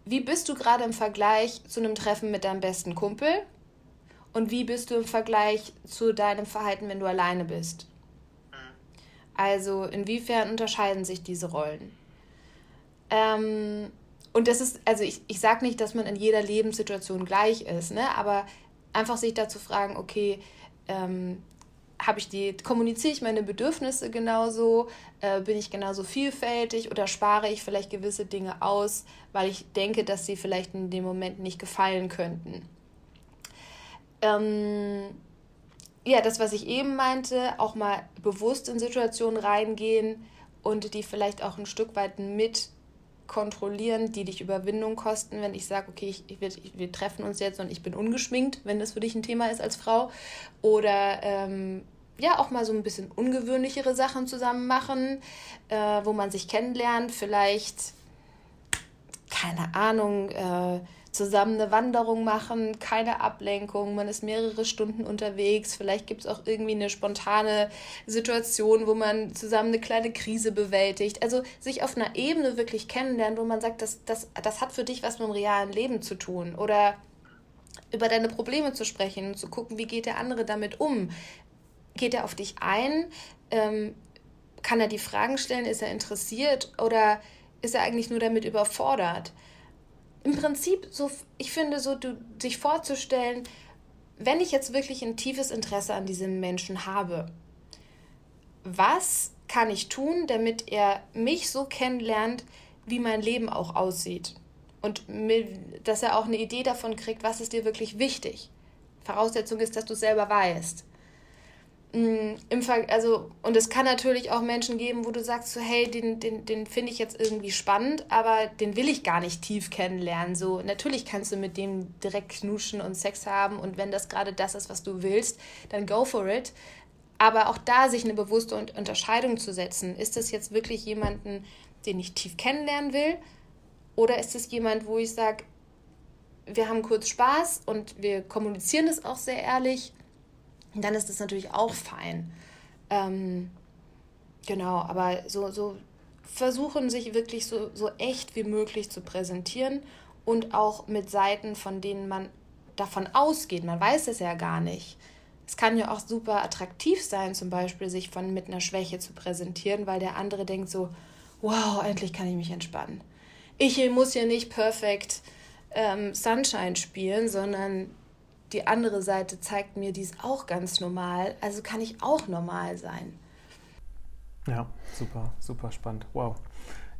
wie bist du gerade im Vergleich zu einem Treffen mit deinem besten Kumpel? Und wie bist du im Vergleich zu deinem Verhalten, wenn du alleine bist? Also inwiefern unterscheiden sich diese Rollen? Ähm, und das ist, also ich, ich sage nicht, dass man in jeder Lebenssituation gleich ist, ne? aber einfach sich dazu fragen, okay, ähm, habe ich die, kommuniziere ich meine Bedürfnisse genauso, äh, bin ich genauso vielfältig oder spare ich vielleicht gewisse Dinge aus, weil ich denke, dass sie vielleicht in dem Moment nicht gefallen könnten. Ähm, ja, das, was ich eben meinte, auch mal bewusst in Situationen reingehen und die vielleicht auch ein Stück weit mit kontrollieren, die dich Überwindung kosten, wenn ich sage, okay, ich, ich, wir treffen uns jetzt und ich bin ungeschminkt, wenn das für dich ein Thema ist als Frau. Oder ähm, ja, auch mal so ein bisschen ungewöhnlichere Sachen zusammen machen, äh, wo man sich kennenlernt, vielleicht, keine Ahnung, äh, zusammen eine Wanderung machen, keine Ablenkung, man ist mehrere Stunden unterwegs, vielleicht gibt es auch irgendwie eine spontane Situation, wo man zusammen eine kleine Krise bewältigt. Also sich auf einer Ebene wirklich kennenlernen, wo man sagt, das, das, das hat für dich was mit dem realen Leben zu tun. Oder über deine Probleme zu sprechen und zu gucken, wie geht der andere damit um. Geht er auf dich ein? Ähm, kann er die Fragen stellen? Ist er interessiert? Oder ist er eigentlich nur damit überfordert? Im Prinzip so, ich finde, so du, sich vorzustellen, wenn ich jetzt wirklich ein tiefes Interesse an diesem Menschen habe, was kann ich tun, damit er mich so kennenlernt, wie mein Leben auch aussieht? Und dass er auch eine Idee davon kriegt, was ist dir wirklich wichtig. Voraussetzung ist, dass du selber weißt. Mm, Im Fall, also, und es kann natürlich auch Menschen geben, wo du sagst, so, hey, den, den, den finde ich jetzt irgendwie spannend, aber den will ich gar nicht tief kennenlernen. So, natürlich kannst du mit dem direkt knuschen und Sex haben und wenn das gerade das ist, was du willst, dann go for it. Aber auch da sich eine bewusste Unterscheidung zu setzen, ist das jetzt wirklich jemanden, den ich tief kennenlernen will? Oder ist es jemand, wo ich sage, wir haben kurz Spaß und wir kommunizieren das auch sehr ehrlich dann ist das natürlich auch fein. Ähm, genau, aber so, so versuchen sich wirklich so, so echt wie möglich zu präsentieren und auch mit Seiten, von denen man davon ausgeht. Man weiß es ja gar nicht. Es kann ja auch super attraktiv sein, zum Beispiel sich von mit einer Schwäche zu präsentieren, weil der andere denkt so, wow, endlich kann ich mich entspannen. Ich muss ja nicht perfekt ähm, Sunshine spielen, sondern die andere Seite zeigt mir, die ist auch ganz normal, also kann ich auch normal sein. Ja, super, super spannend. Wow.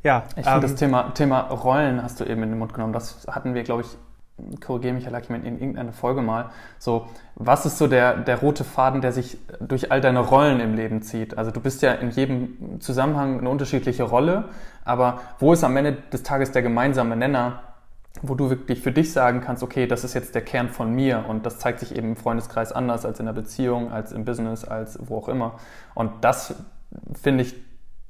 Ja, ich ähm, finde das Thema, Thema Rollen hast du eben in den Mund genommen. Das hatten wir, glaube ich, korrigiere mich, Herr Lackmann, in irgendeiner Folge mal. So, was ist so der, der rote Faden, der sich durch all deine Rollen im Leben zieht? Also du bist ja in jedem Zusammenhang eine unterschiedliche Rolle, aber wo ist am Ende des Tages der gemeinsame Nenner, wo du wirklich für dich sagen kannst, okay, das ist jetzt der Kern von mir und das zeigt sich eben im Freundeskreis anders als in der Beziehung, als im Business, als wo auch immer. Und das finde ich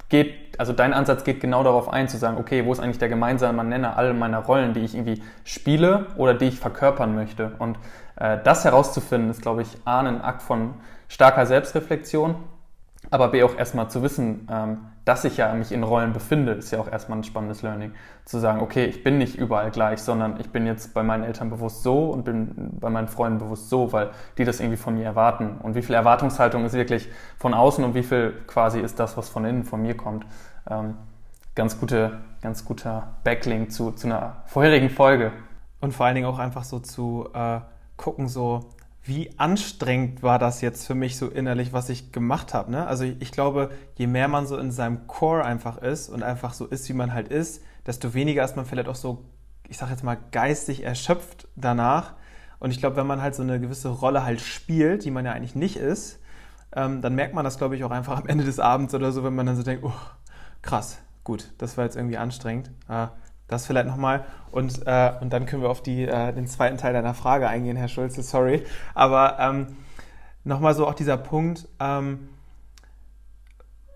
geht, also dein Ansatz geht genau darauf ein, zu sagen, okay, wo ist eigentlich der gemeinsame Nenner all meiner Rollen, die ich irgendwie spiele oder die ich verkörpern möchte. Und äh, das herauszufinden, ist, glaube ich, A, ein Akt von starker Selbstreflexion, aber B, auch erstmal zu wissen, ähm, dass ich ja mich in Rollen befinde, ist ja auch erstmal ein spannendes Learning. Zu sagen, okay, ich bin nicht überall gleich, sondern ich bin jetzt bei meinen Eltern bewusst so und bin bei meinen Freunden bewusst so, weil die das irgendwie von mir erwarten. Und wie viel Erwartungshaltung ist wirklich von außen und wie viel quasi ist das, was von innen von mir kommt. Ähm, ganz, gute, ganz guter Backlink zu, zu einer vorherigen Folge. Und vor allen Dingen auch einfach so zu äh, gucken, so wie anstrengend war das jetzt für mich so innerlich, was ich gemacht habe. Ne? Also ich glaube, je mehr man so in seinem Core einfach ist und einfach so ist, wie man halt ist, desto weniger ist man vielleicht auch so, ich sag jetzt mal, geistig erschöpft danach. Und ich glaube, wenn man halt so eine gewisse Rolle halt spielt, die man ja eigentlich nicht ist, ähm, dann merkt man das, glaube ich, auch einfach am Ende des Abends oder so, wenn man dann so denkt, oh, krass, gut, das war jetzt irgendwie anstrengend. Äh, das vielleicht nochmal. Und, äh, und dann können wir auf die, äh, den zweiten Teil deiner Frage eingehen, Herr Schulze, sorry. Aber ähm, nochmal so auch dieser Punkt ähm,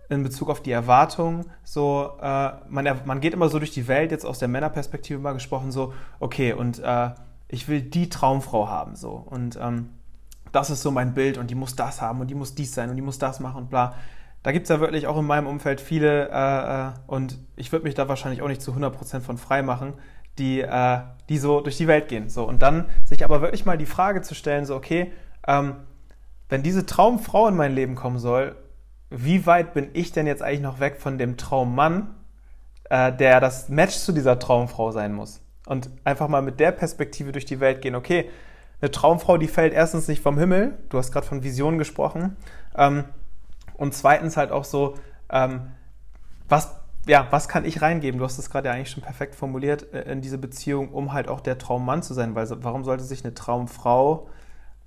in Bezug auf die Erwartung. So, äh, man, man geht immer so durch die Welt, jetzt aus der Männerperspektive mal gesprochen, so, okay, und äh, ich will die Traumfrau haben. So. Und ähm, das ist so mein Bild und die muss das haben und die muss dies sein und die muss das machen und bla da gibt es ja wirklich auch in meinem Umfeld viele, äh, äh und ich würde mich da wahrscheinlich auch nicht zu 100% von frei machen, die, äh, die so durch die Welt gehen. So. Und dann sich aber wirklich mal die Frage zu stellen, so, okay, ähm, wenn diese Traumfrau in mein Leben kommen soll, wie weit bin ich denn jetzt eigentlich noch weg von dem Traummann, äh, der das Match zu dieser Traumfrau sein muss? Und einfach mal mit der Perspektive durch die Welt gehen, okay, eine Traumfrau, die fällt erstens nicht vom Himmel, du hast gerade von Visionen gesprochen, ähm, und zweitens halt auch so, ähm, was, ja, was kann ich reingeben? Du hast es gerade ja eigentlich schon perfekt formuliert äh, in diese Beziehung, um halt auch der Traummann zu sein. Weil warum sollte sich eine Traumfrau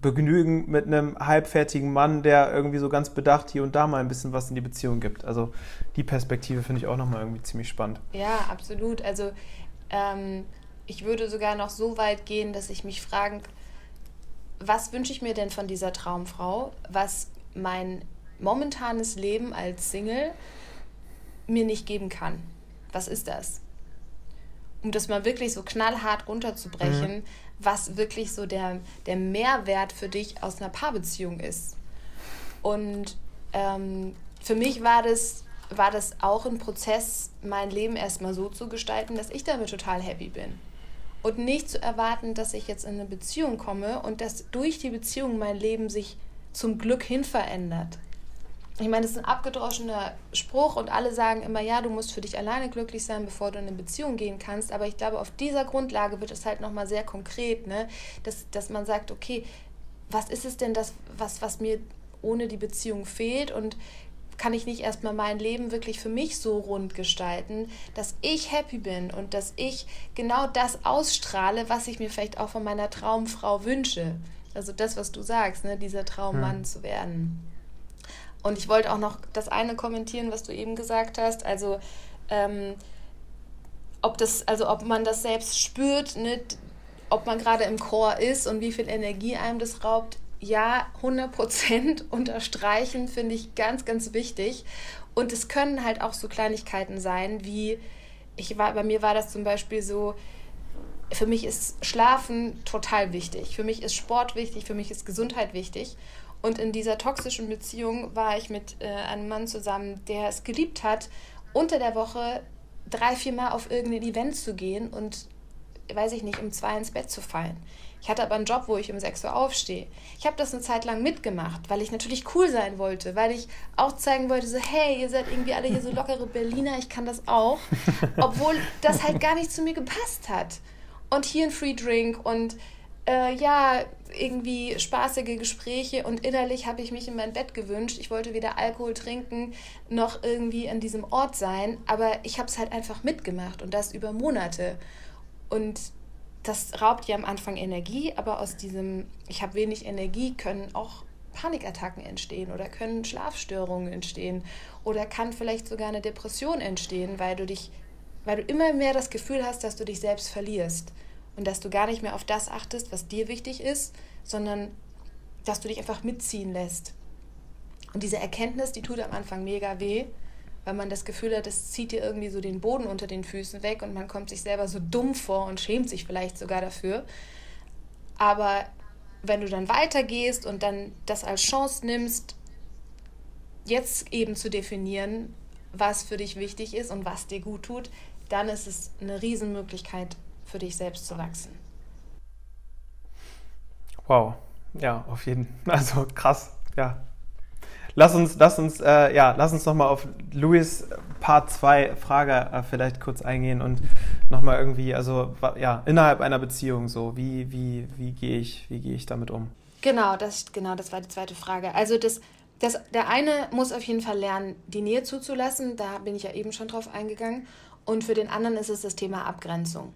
begnügen mit einem halbfertigen Mann, der irgendwie so ganz bedacht hier und da mal ein bisschen was in die Beziehung gibt? Also die Perspektive finde ich auch nochmal irgendwie ziemlich spannend. Ja, absolut. Also ähm, ich würde sogar noch so weit gehen, dass ich mich frage, was wünsche ich mir denn von dieser Traumfrau, was mein momentanes Leben als Single mir nicht geben kann. Was ist das? Um das mal wirklich so knallhart runterzubrechen, mhm. was wirklich so der, der Mehrwert für dich aus einer Paarbeziehung ist. Und ähm, für mich war das, war das auch ein Prozess, mein Leben erstmal so zu gestalten, dass ich damit total happy bin. Und nicht zu erwarten, dass ich jetzt in eine Beziehung komme und dass durch die Beziehung mein Leben sich zum Glück hin verändert ich meine, das ist ein abgedroschener Spruch und alle sagen immer, ja, du musst für dich alleine glücklich sein, bevor du in eine Beziehung gehen kannst. Aber ich glaube, auf dieser Grundlage wird es halt nochmal sehr konkret, ne? dass, dass man sagt, okay, was ist es denn das, was, was mir ohne die Beziehung fehlt und kann ich nicht erstmal mein Leben wirklich für mich so rund gestalten, dass ich happy bin und dass ich genau das ausstrahle, was ich mir vielleicht auch von meiner Traumfrau wünsche. Also das, was du sagst, ne? dieser Traummann hm. zu werden. Und ich wollte auch noch das eine kommentieren, was du eben gesagt hast. Also, ähm, ob, das, also ob man das selbst spürt, ne? ob man gerade im Chor ist und wie viel Energie einem das raubt. Ja, 100% unterstreichen finde ich ganz, ganz wichtig. Und es können halt auch so Kleinigkeiten sein, wie ich war, bei mir war das zum Beispiel so, für mich ist Schlafen total wichtig. Für mich ist Sport wichtig, für mich ist Gesundheit wichtig. Und in dieser toxischen Beziehung war ich mit äh, einem Mann zusammen, der es geliebt hat, unter der Woche drei, vier Mal auf irgendein Event zu gehen und, weiß ich nicht, um zwei ins Bett zu fallen. Ich hatte aber einen Job, wo ich um 6 Uhr aufstehe. Ich habe das eine Zeit lang mitgemacht, weil ich natürlich cool sein wollte, weil ich auch zeigen wollte, so, hey, ihr seid irgendwie alle hier so lockere Berliner, ich kann das auch. Obwohl das halt gar nicht zu mir gepasst hat. Und hier ein Free Drink und äh, ja, irgendwie spaßige Gespräche und innerlich habe ich mich in mein Bett gewünscht. Ich wollte weder Alkohol trinken noch irgendwie an diesem Ort sein, aber ich habe es halt einfach mitgemacht und das über Monate. Und das raubt ja am Anfang Energie, aber aus diesem, ich habe wenig Energie, können auch Panikattacken entstehen oder können Schlafstörungen entstehen oder kann vielleicht sogar eine Depression entstehen, weil du dich, weil du immer mehr das Gefühl hast, dass du dich selbst verlierst und dass du gar nicht mehr auf das achtest, was dir wichtig ist, sondern dass du dich einfach mitziehen lässt. Und diese Erkenntnis, die tut am Anfang mega weh, weil man das Gefühl hat, das zieht dir irgendwie so den Boden unter den Füßen weg und man kommt sich selber so dumm vor und schämt sich vielleicht sogar dafür. Aber wenn du dann weitergehst und dann das als Chance nimmst, jetzt eben zu definieren, was für dich wichtig ist und was dir gut tut, dann ist es eine Riesenmöglichkeit, für dich selbst zu wachsen. Wow, ja, auf jeden Fall. Also krass, ja. Lass uns, lass uns, äh, ja, lass uns nochmal auf Louis Part 2 Frage äh, vielleicht kurz eingehen und nochmal irgendwie, also ja, innerhalb einer Beziehung so, wie, wie, wie gehe ich, wie gehe ich damit um? Genau, das, genau, das war die zweite Frage. Also das, das, der eine muss auf jeden Fall lernen, die Nähe zuzulassen. Da bin ich ja eben schon drauf eingegangen. Und für den anderen ist es das Thema Abgrenzung.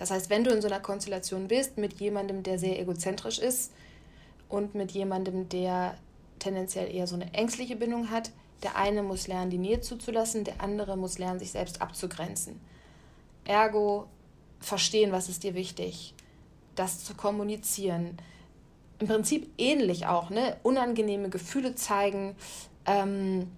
Das heißt, wenn du in so einer Konstellation bist mit jemandem, der sehr egozentrisch ist und mit jemandem, der tendenziell eher so eine ängstliche Bindung hat, der eine muss lernen, die Nähe zuzulassen, der andere muss lernen, sich selbst abzugrenzen. Ergo, verstehen, was ist dir wichtig, das zu kommunizieren. Im Prinzip ähnlich auch, ne? Unangenehme Gefühle zeigen. Ähm,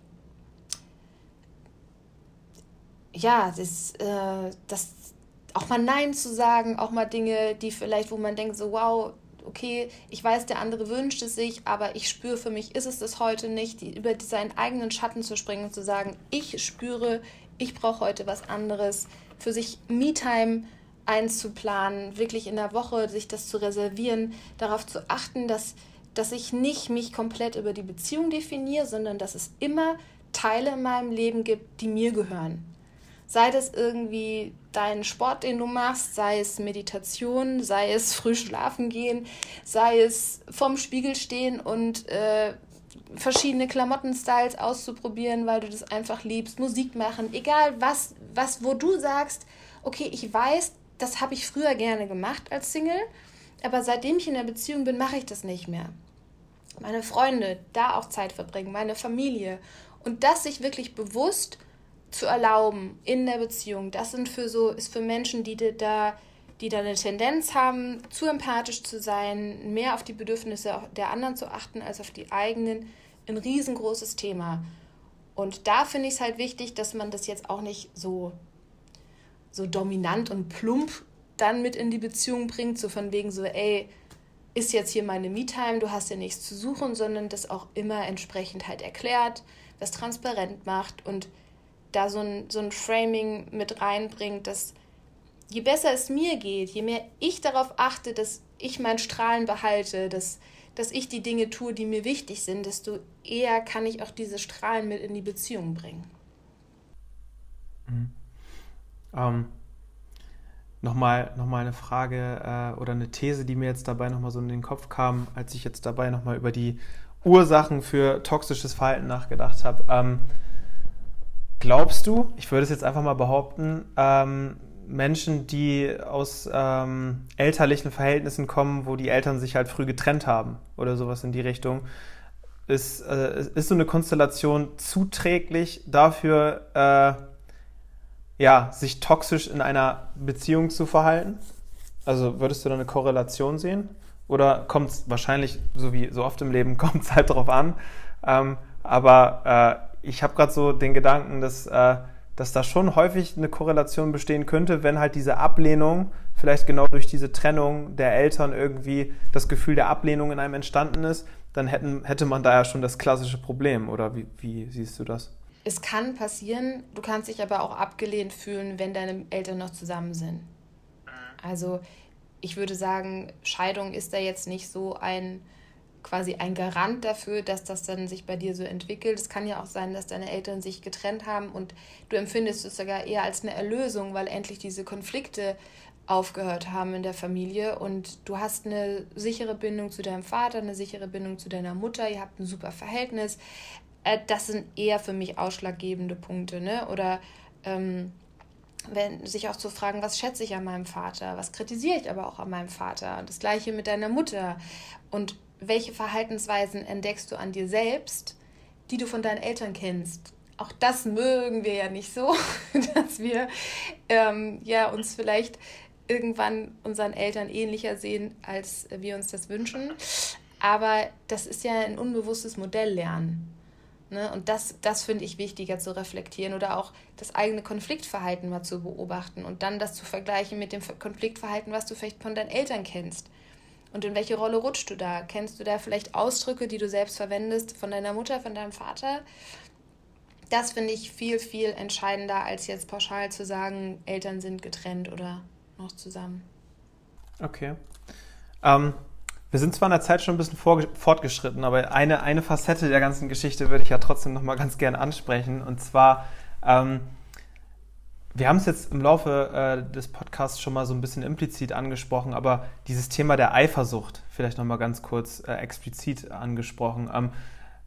ja, das, äh, das auch mal Nein zu sagen, auch mal Dinge, die vielleicht, wo man denkt, so wow, okay, ich weiß, der andere wünscht es sich, aber ich spüre für mich, ist es das heute nicht, die, über seinen eigenen Schatten zu springen und zu sagen, ich spüre, ich brauche heute was anderes, für sich Me-Time einzuplanen, wirklich in der Woche sich das zu reservieren, darauf zu achten, dass, dass ich nicht mich komplett über die Beziehung definiere, sondern dass es immer Teile in meinem Leben gibt, die mir gehören. Sei das irgendwie dein Sport, den du machst, sei es Meditation, sei es früh schlafen gehen, sei es vorm Spiegel stehen und äh, verschiedene Klamottenstyles auszuprobieren, weil du das einfach liebst, Musik machen, egal was, was, wo du sagst, okay, ich weiß, das habe ich früher gerne gemacht als Single, aber seitdem ich in der Beziehung bin, mache ich das nicht mehr. Meine Freunde, da auch Zeit verbringen, meine Familie und das sich wirklich bewusst zu erlauben in der Beziehung, das sind für so, ist für Menschen, die da, die da eine Tendenz haben, zu empathisch zu sein, mehr auf die Bedürfnisse der anderen zu achten als auf die eigenen, ein riesengroßes Thema. Und da finde ich es halt wichtig, dass man das jetzt auch nicht so, so dominant und plump dann mit in die Beziehung bringt, so von wegen so, ey, ist jetzt hier meine Me-Time, du hast ja nichts zu suchen, sondern das auch immer entsprechend halt erklärt, das transparent macht und da so ein, so ein Framing mit reinbringt, dass je besser es mir geht, je mehr ich darauf achte, dass ich mein Strahlen behalte, dass, dass ich die Dinge tue, die mir wichtig sind, desto eher kann ich auch diese Strahlen mit in die Beziehung bringen. Mhm. Ähm, Nochmal noch mal eine Frage äh, oder eine These, die mir jetzt dabei nochmal so in den Kopf kam, als ich jetzt dabei nochmal über die Ursachen für toxisches Verhalten nachgedacht habe. Ähm, Glaubst du, ich würde es jetzt einfach mal behaupten, ähm, Menschen, die aus ähm, elterlichen Verhältnissen kommen, wo die Eltern sich halt früh getrennt haben oder sowas in die Richtung, ist, äh, ist so eine Konstellation zuträglich dafür, äh, ja, sich toxisch in einer Beziehung zu verhalten? Also würdest du da eine Korrelation sehen? Oder kommt es wahrscheinlich, so wie so oft im Leben, kommt es halt drauf an. Ähm, aber äh, ich habe gerade so den Gedanken, dass, äh, dass da schon häufig eine Korrelation bestehen könnte, wenn halt diese Ablehnung, vielleicht genau durch diese Trennung der Eltern irgendwie das Gefühl der Ablehnung in einem entstanden ist, dann hätten, hätte man da ja schon das klassische Problem. Oder wie, wie siehst du das? Es kann passieren, du kannst dich aber auch abgelehnt fühlen, wenn deine Eltern noch zusammen sind. Also ich würde sagen, Scheidung ist da jetzt nicht so ein quasi ein Garant dafür, dass das dann sich bei dir so entwickelt. Es kann ja auch sein, dass deine Eltern sich getrennt haben und du empfindest es sogar eher als eine Erlösung, weil endlich diese Konflikte aufgehört haben in der Familie und du hast eine sichere Bindung zu deinem Vater, eine sichere Bindung zu deiner Mutter, ihr habt ein super Verhältnis. Äh, das sind eher für mich ausschlaggebende Punkte, ne? Oder ähm, wenn, sich auch zu fragen, was schätze ich an meinem Vater, was kritisiere ich aber auch an meinem Vater. Das gleiche mit deiner Mutter. Und welche Verhaltensweisen entdeckst du an dir selbst, die du von deinen Eltern kennst. Auch das mögen wir ja nicht so, dass wir ähm, ja, uns vielleicht irgendwann unseren Eltern ähnlicher sehen, als wir uns das wünschen. Aber das ist ja ein unbewusstes Modelllernen. Ne? Und das, das finde ich wichtiger zu reflektieren oder auch das eigene Konfliktverhalten mal zu beobachten und dann das zu vergleichen mit dem Konfliktverhalten, was du vielleicht von deinen Eltern kennst. Und in welche Rolle rutschst du da? Kennst du da vielleicht Ausdrücke, die du selbst verwendest von deiner Mutter, von deinem Vater? Das finde ich viel, viel entscheidender, als jetzt pauschal zu sagen, Eltern sind getrennt oder noch zusammen. Okay. Ähm, wir sind zwar in der Zeit schon ein bisschen fortgeschritten, aber eine, eine Facette der ganzen Geschichte würde ich ja trotzdem noch mal ganz gerne ansprechen. Und zwar, ähm, wir haben es jetzt im Laufe äh, des Podcasts schon mal so ein bisschen implizit angesprochen, aber dieses Thema der Eifersucht vielleicht noch mal ganz kurz äh, explizit angesprochen. Ähm,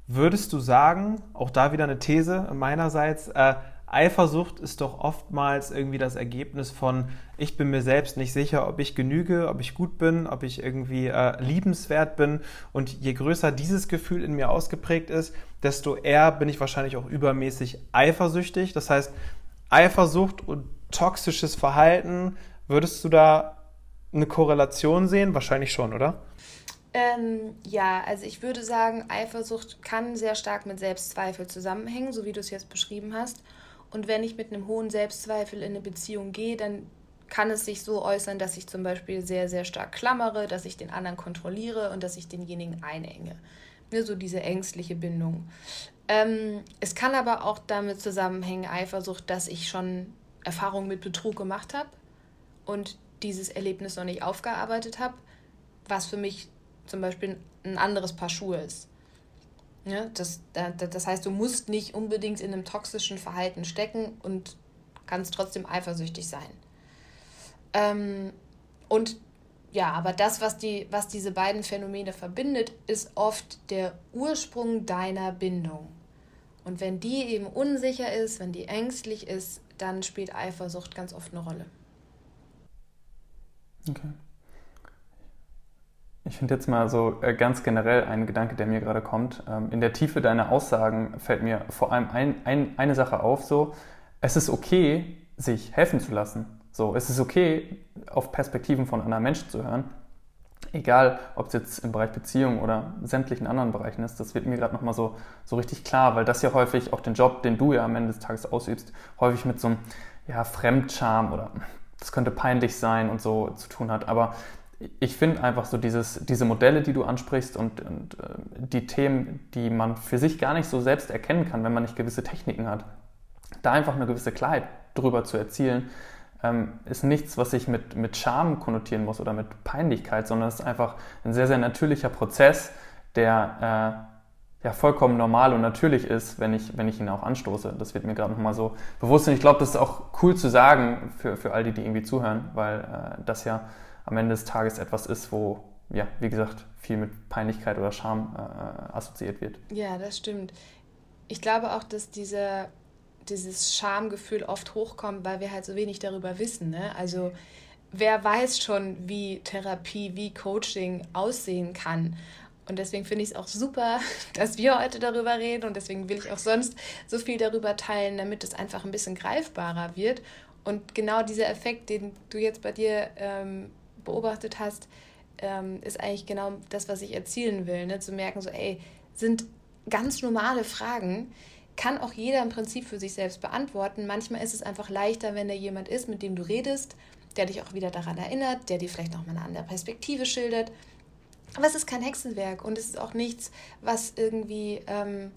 würdest du sagen, auch da wieder eine These meinerseits, äh, Eifersucht ist doch oftmals irgendwie das Ergebnis von, ich bin mir selbst nicht sicher, ob ich genüge, ob ich gut bin, ob ich irgendwie äh, liebenswert bin. Und je größer dieses Gefühl in mir ausgeprägt ist, desto eher bin ich wahrscheinlich auch übermäßig eifersüchtig. Das heißt, Eifersucht und toxisches Verhalten, würdest du da eine Korrelation sehen? Wahrscheinlich schon, oder? Ähm, ja, also ich würde sagen, Eifersucht kann sehr stark mit Selbstzweifel zusammenhängen, so wie du es jetzt beschrieben hast. Und wenn ich mit einem hohen Selbstzweifel in eine Beziehung gehe, dann kann es sich so äußern, dass ich zum Beispiel sehr, sehr stark klammere, dass ich den anderen kontrolliere und dass ich denjenigen einenge. Ne, so diese ängstliche Bindung. Ähm, es kann aber auch damit zusammenhängen, Eifersucht, dass ich schon Erfahrungen mit Betrug gemacht habe und dieses Erlebnis noch nicht aufgearbeitet habe, was für mich zum Beispiel ein anderes Paar Schuhe ist. Ja, das, das heißt, du musst nicht unbedingt in einem toxischen Verhalten stecken und kannst trotzdem eifersüchtig sein. Ähm, und ja, aber das, was, die, was diese beiden Phänomene verbindet, ist oft der Ursprung deiner Bindung. Und wenn die eben unsicher ist, wenn die ängstlich ist, dann spielt Eifersucht ganz oft eine Rolle. Okay. Ich finde jetzt mal so äh, ganz generell ein Gedanke, der mir gerade kommt. Ähm, in der Tiefe deiner Aussagen fällt mir vor allem ein, ein, eine Sache auf, so, es ist okay, sich helfen zu lassen. So, es ist okay, auf Perspektiven von anderen Menschen zu hören. Egal, ob es jetzt im Bereich Beziehung oder sämtlichen anderen Bereichen ist, das wird mir gerade nochmal so, so richtig klar, weil das ja häufig auch den Job, den du ja am Ende des Tages ausübst, häufig mit so einem ja, Fremdscham oder das könnte peinlich sein und so zu tun hat. Aber ich finde einfach so dieses, diese Modelle, die du ansprichst und, und äh, die Themen, die man für sich gar nicht so selbst erkennen kann, wenn man nicht gewisse Techniken hat, da einfach eine gewisse Klarheit drüber zu erzielen, ist nichts, was ich mit, mit Scham konnotieren muss oder mit Peinlichkeit, sondern es ist einfach ein sehr, sehr natürlicher Prozess, der äh, ja vollkommen normal und natürlich ist, wenn ich, wenn ich ihn auch anstoße. Das wird mir gerade nochmal so bewusst und ich glaube, das ist auch cool zu sagen für, für all die, die irgendwie zuhören, weil äh, das ja am Ende des Tages etwas ist, wo, ja, wie gesagt, viel mit Peinlichkeit oder Scham äh, assoziiert wird. Ja, das stimmt. Ich glaube auch, dass diese, dieses Schamgefühl oft hochkommt, weil wir halt so wenig darüber wissen. Ne? Also wer weiß schon, wie Therapie, wie Coaching aussehen kann. Und deswegen finde ich es auch super, dass wir heute darüber reden und deswegen will ich auch sonst so viel darüber teilen, damit es einfach ein bisschen greifbarer wird. Und genau dieser Effekt, den du jetzt bei dir ähm, beobachtet hast, ähm, ist eigentlich genau das, was ich erzielen will. Ne? Zu merken, so, ey, sind ganz normale Fragen, kann auch jeder im Prinzip für sich selbst beantworten. Manchmal ist es einfach leichter, wenn da jemand ist, mit dem du redest, der dich auch wieder daran erinnert, der dir vielleicht nochmal eine andere Perspektive schildert. Aber es ist kein Hexenwerk und es ist auch nichts, was irgendwie ähm,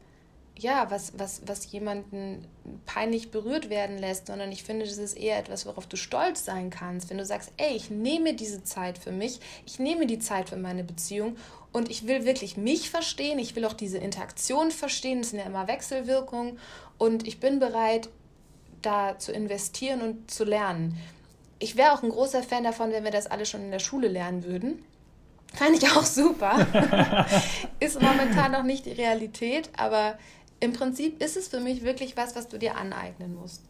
ja, was, was, was jemanden peinlich berührt werden lässt, sondern ich finde, das ist eher etwas, worauf du stolz sein kannst. Wenn du sagst, ey, ich nehme diese Zeit für mich, ich nehme die Zeit für meine Beziehung und ich will wirklich mich verstehen, ich will auch diese Interaktion verstehen, das sind ja immer Wechselwirkungen und ich bin bereit, da zu investieren und zu lernen. Ich wäre auch ein großer Fan davon, wenn wir das alle schon in der Schule lernen würden. Fand ich auch super. ist momentan noch nicht die Realität, aber im Prinzip ist es für mich wirklich was, was du dir aneignen musst.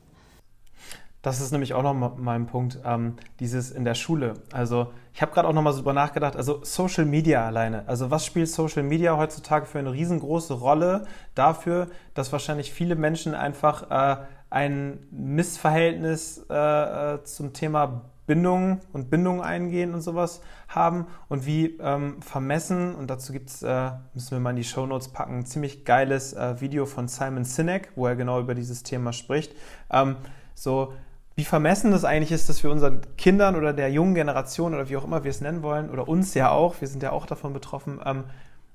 Das ist nämlich auch noch mal ein Punkt, ähm, dieses in der Schule. Also ich habe gerade auch noch mal so drüber nachgedacht, also Social Media alleine. Also was spielt Social Media heutzutage für eine riesengroße Rolle dafür, dass wahrscheinlich viele Menschen einfach äh, ein Missverhältnis äh, äh zum Thema Bindung und Bindung eingehen und sowas haben und wie ähm, vermessen, und dazu gibt's, äh, müssen wir mal in die Show Notes packen, ein ziemlich geiles äh, Video von Simon Sinek, wo er genau über dieses Thema spricht. Ähm, so, wie vermessen das eigentlich ist, dass wir unseren Kindern oder der jungen Generation oder wie auch immer wir es nennen wollen, oder uns ja auch, wir sind ja auch davon betroffen, ähm,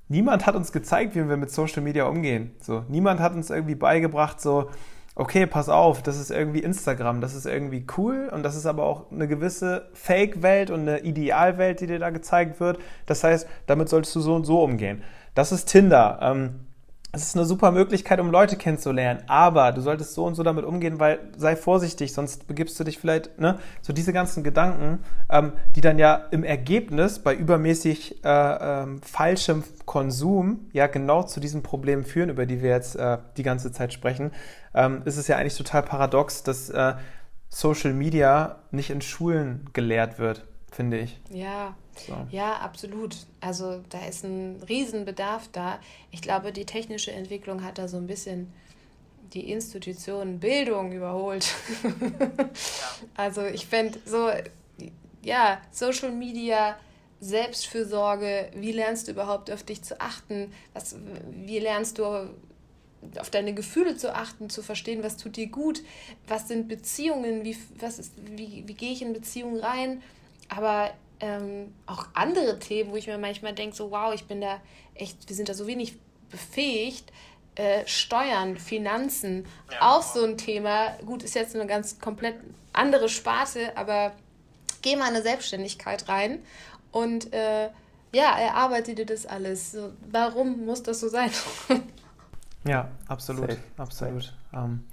niemand hat uns gezeigt, wie wir mit Social Media umgehen. So, niemand hat uns irgendwie beigebracht, so, okay, pass auf, das ist irgendwie Instagram, das ist irgendwie cool und das ist aber auch eine gewisse Fake-Welt und eine Idealwelt, die dir da gezeigt wird. Das heißt, damit solltest du so und so umgehen. Das ist Tinder. Ähm, es ist eine super Möglichkeit, um Leute kennenzulernen, aber du solltest so und so damit umgehen, weil sei vorsichtig, sonst begibst du dich vielleicht, ne, so diese ganzen Gedanken, ähm, die dann ja im Ergebnis bei übermäßig äh, ähm, falschem Konsum ja genau zu diesen Problemen führen, über die wir jetzt äh, die ganze Zeit sprechen, ähm, ist es ja eigentlich total paradox, dass äh, Social Media nicht in Schulen gelehrt wird, finde ich. Ja, so. Ja, absolut. Also da ist ein Riesenbedarf da. Ich glaube, die technische Entwicklung hat da so ein bisschen die Institution Bildung überholt. Also ich fände so, ja, Social Media, Selbstfürsorge, wie lernst du überhaupt auf dich zu achten? Was, wie lernst du auf deine Gefühle zu achten, zu verstehen, was tut dir gut, was sind Beziehungen, wie, was ist, wie, wie gehe ich in Beziehungen rein? Aber ähm, auch andere Themen, wo ich mir manchmal denke, so wow, ich bin da echt, wir sind da so wenig befähigt. Äh, Steuern, Finanzen, ja. auch so ein Thema. Gut, ist jetzt eine ganz komplett andere Sparte, aber geh mal in eine Selbstständigkeit rein und äh, ja, erarbeite dir das alles. So, warum muss das so sein? ja, absolut, Safe. absolut. Ähm,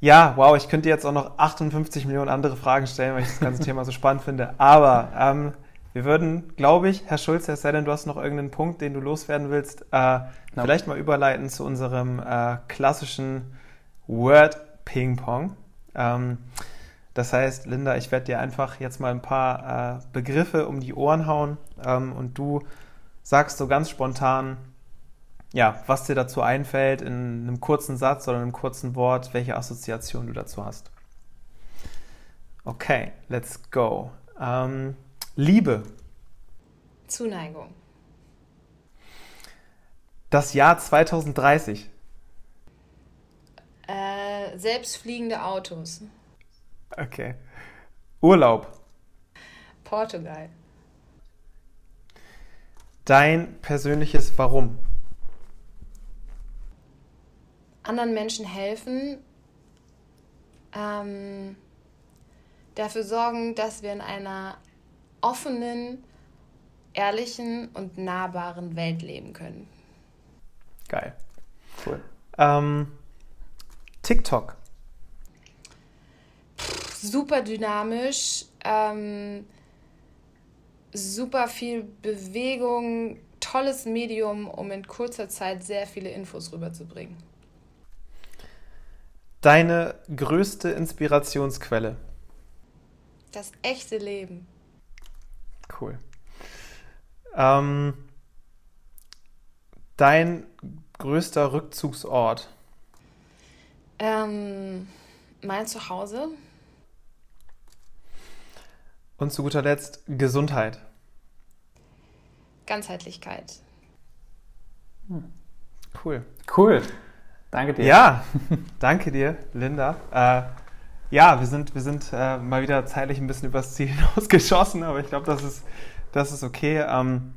ja, wow, ich könnte jetzt auch noch 58 Millionen andere Fragen stellen, weil ich das ganze Thema so spannend finde. Aber ähm, wir würden, glaube ich, Herr Schulz, es sei denn, du hast noch irgendeinen Punkt, den du loswerden willst, äh, no. vielleicht mal überleiten zu unserem äh, klassischen Word Ping Pong. Ähm, das heißt, Linda, ich werde dir einfach jetzt mal ein paar äh, Begriffe um die Ohren hauen ähm, und du sagst so ganz spontan, ja, was dir dazu einfällt in einem kurzen Satz oder einem kurzen Wort, welche Assoziation du dazu hast. Okay, let's go. Ähm, Liebe. Zuneigung. Das Jahr 2030. Äh, selbstfliegende Autos. Okay. Urlaub. Portugal. Dein persönliches Warum anderen Menschen helfen, ähm, dafür sorgen, dass wir in einer offenen, ehrlichen und nahbaren Welt leben können. Geil. Cool. Ähm, TikTok. Super dynamisch, ähm, super viel Bewegung, tolles Medium, um in kurzer Zeit sehr viele Infos rüberzubringen. Deine größte Inspirationsquelle? Das echte Leben. Cool. Ähm, dein größter Rückzugsort? Ähm, mein Zuhause. Und zu guter Letzt Gesundheit. Ganzheitlichkeit. Hm. Cool. Cool. Danke dir. Ja, danke dir, Linda. Äh, ja, wir sind, wir sind äh, mal wieder zeitlich ein bisschen übers Ziel hinausgeschossen, aber ich glaube, das ist, das ist okay. Ähm,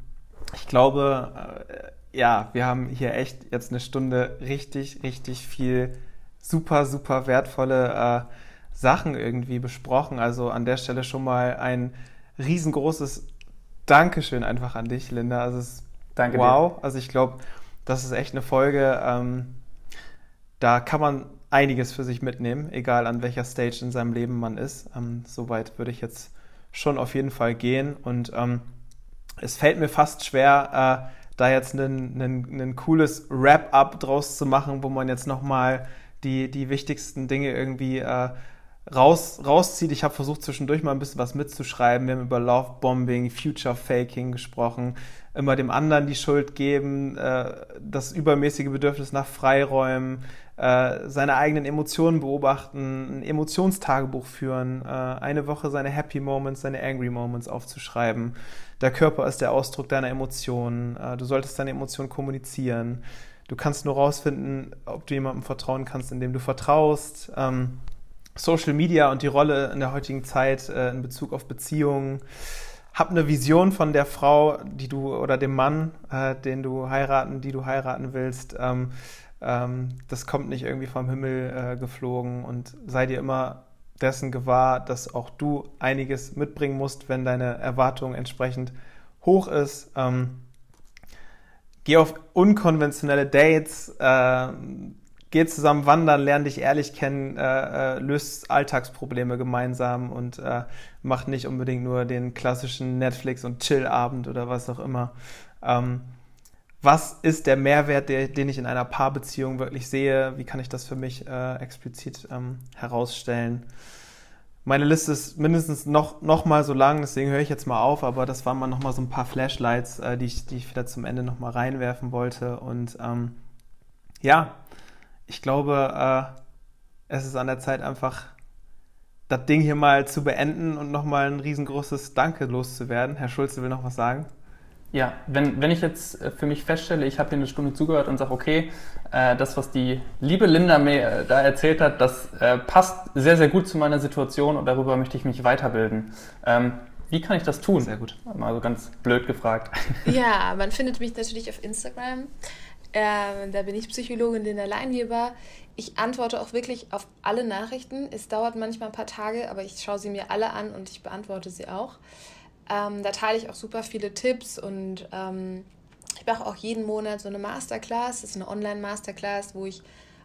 ich glaube, äh, ja, wir haben hier echt jetzt eine Stunde richtig, richtig viel super, super wertvolle äh, Sachen irgendwie besprochen. Also an der Stelle schon mal ein riesengroßes Dankeschön einfach an dich, Linda. Also es ist Danke wow. Dir. Also ich glaube, das ist echt eine Folge. Ähm, da kann man einiges für sich mitnehmen, egal an welcher Stage in seinem Leben man ist. Ähm, Soweit würde ich jetzt schon auf jeden Fall gehen. Und ähm, es fällt mir fast schwer, äh, da jetzt ein cooles Wrap-up draus zu machen, wo man jetzt nochmal die, die wichtigsten Dinge irgendwie äh, raus, rauszieht. Ich habe versucht, zwischendurch mal ein bisschen was mitzuschreiben. Wir haben über Love Bombing, Future Faking gesprochen, immer dem anderen die Schuld geben, äh, das übermäßige Bedürfnis nach Freiräumen, äh, seine eigenen Emotionen beobachten, ein Emotionstagebuch führen, äh, eine Woche seine Happy Moments, seine Angry Moments aufzuschreiben. Der Körper ist der Ausdruck deiner Emotionen. Äh, du solltest deine Emotionen kommunizieren. Du kannst nur rausfinden, ob du jemandem vertrauen kannst, indem du vertraust. Ähm, Social Media und die Rolle in der heutigen Zeit äh, in Bezug auf Beziehungen. Hab eine Vision von der Frau, die du oder dem Mann, äh, den du heiraten, die du heiraten willst. Ähm, ähm, das kommt nicht irgendwie vom Himmel äh, geflogen und sei dir immer dessen gewahr, dass auch du einiges mitbringen musst, wenn deine Erwartung entsprechend hoch ist. Ähm, geh auf unkonventionelle Dates, äh, geh zusammen wandern, lern dich ehrlich kennen, äh, äh, löst Alltagsprobleme gemeinsam und äh, macht nicht unbedingt nur den klassischen Netflix- und Chill-Abend oder was auch immer. Ähm, was ist der Mehrwert, der, den ich in einer Paarbeziehung wirklich sehe? Wie kann ich das für mich äh, explizit ähm, herausstellen? Meine Liste ist mindestens noch, noch mal so lang, deswegen höre ich jetzt mal auf, aber das waren mal noch mal so ein paar Flashlights, äh, die, ich, die ich wieder zum Ende noch mal reinwerfen wollte. Und ähm, ja, ich glaube, äh, es ist an der Zeit einfach das Ding hier mal zu beenden und noch mal ein riesengroßes Danke loszuwerden. Herr Schulze will noch was sagen. Ja, wenn, wenn ich jetzt äh, für mich feststelle, ich habe hier eine Stunde zugehört und sage, okay, äh, das, was die liebe Linda mir äh, da erzählt hat, das äh, passt sehr, sehr gut zu meiner Situation und darüber möchte ich mich weiterbilden. Ähm, wie kann ich das tun? Sehr gut. Mal so ganz blöd gefragt. Ja, man findet mich natürlich auf Instagram. Ähm, da bin ich Psychologin Linda Leinweber. Ich antworte auch wirklich auf alle Nachrichten. Es dauert manchmal ein paar Tage, aber ich schaue sie mir alle an und ich beantworte sie auch. Ähm, da teile ich auch super viele Tipps und ähm, ich mache auch jeden Monat so eine Masterclass. Das ist eine Online-Masterclass, wo ich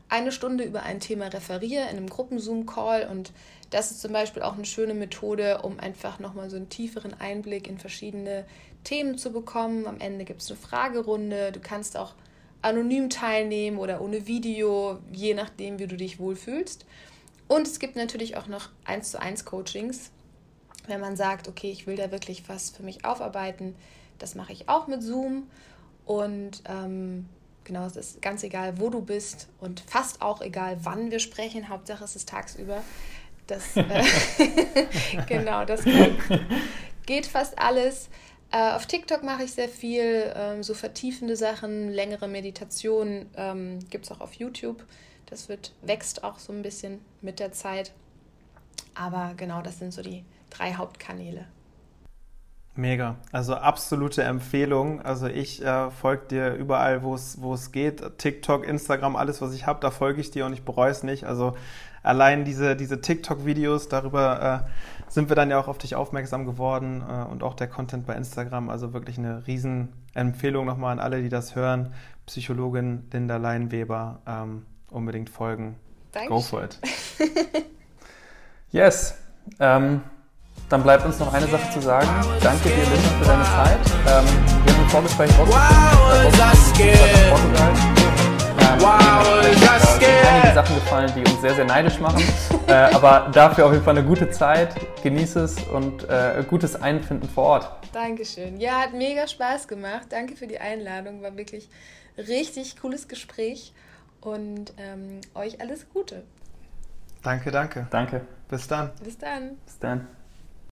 eine Stunde über ein Thema referiere in einem Gruppenzoom-Call und das ist zum Beispiel auch eine schöne Methode, um einfach nochmal so einen tieferen Einblick in verschiedene Themen zu bekommen. Am Ende gibt es eine Fragerunde. Du kannst auch anonym teilnehmen oder ohne Video, je nachdem, wie du dich wohlfühlst. Und es gibt natürlich auch noch 1 zu 1 Coachings, wenn man sagt, okay, ich will da wirklich was für mich aufarbeiten, das mache ich auch mit Zoom. Und ähm, genau, es ist ganz egal, wo du bist und fast auch egal, wann wir sprechen. Hauptsache es ist tagsüber. Das, äh, genau, das geht, geht fast alles. Äh, auf TikTok mache ich sehr viel, ähm, so vertiefende Sachen, längere Meditationen ähm, gibt es auch auf YouTube. Das wird, wächst auch so ein bisschen mit der Zeit. Aber genau, das sind so die drei Hauptkanäle. Mega. Also absolute Empfehlung. Also ich äh, folge dir überall, wo es geht. TikTok, Instagram, alles, was ich habe, da folge ich dir und ich bereue es nicht. Also allein diese, diese TikTok-Videos, darüber äh, sind wir dann ja auch auf dich aufmerksam geworden äh, und auch der Content bei Instagram. Also wirklich eine Riesenempfehlung nochmal an alle, die das hören. Psychologin Linda Leinweber ähm, unbedingt folgen. Dankeschön. Go for it. yes. Ähm, dann bleibt uns noch eine Sache zu sagen. Danke dir, Linda, für deine Zeit. Ähm, wir haben ein Vorgespräch rausgefunden. Äh, Portugal. Ähm, wow, äh, einige Sachen gefallen, die uns sehr, sehr neidisch machen. äh, aber dafür auf jeden Fall eine gute Zeit. Genieße es und äh, gutes Einfinden vor Ort. Dankeschön. Ja, hat mega Spaß gemacht. Danke für die Einladung. War wirklich richtig cooles Gespräch. Und ähm, euch alles Gute. Danke, danke. Danke. Bis dann. Bis dann. Bis dann.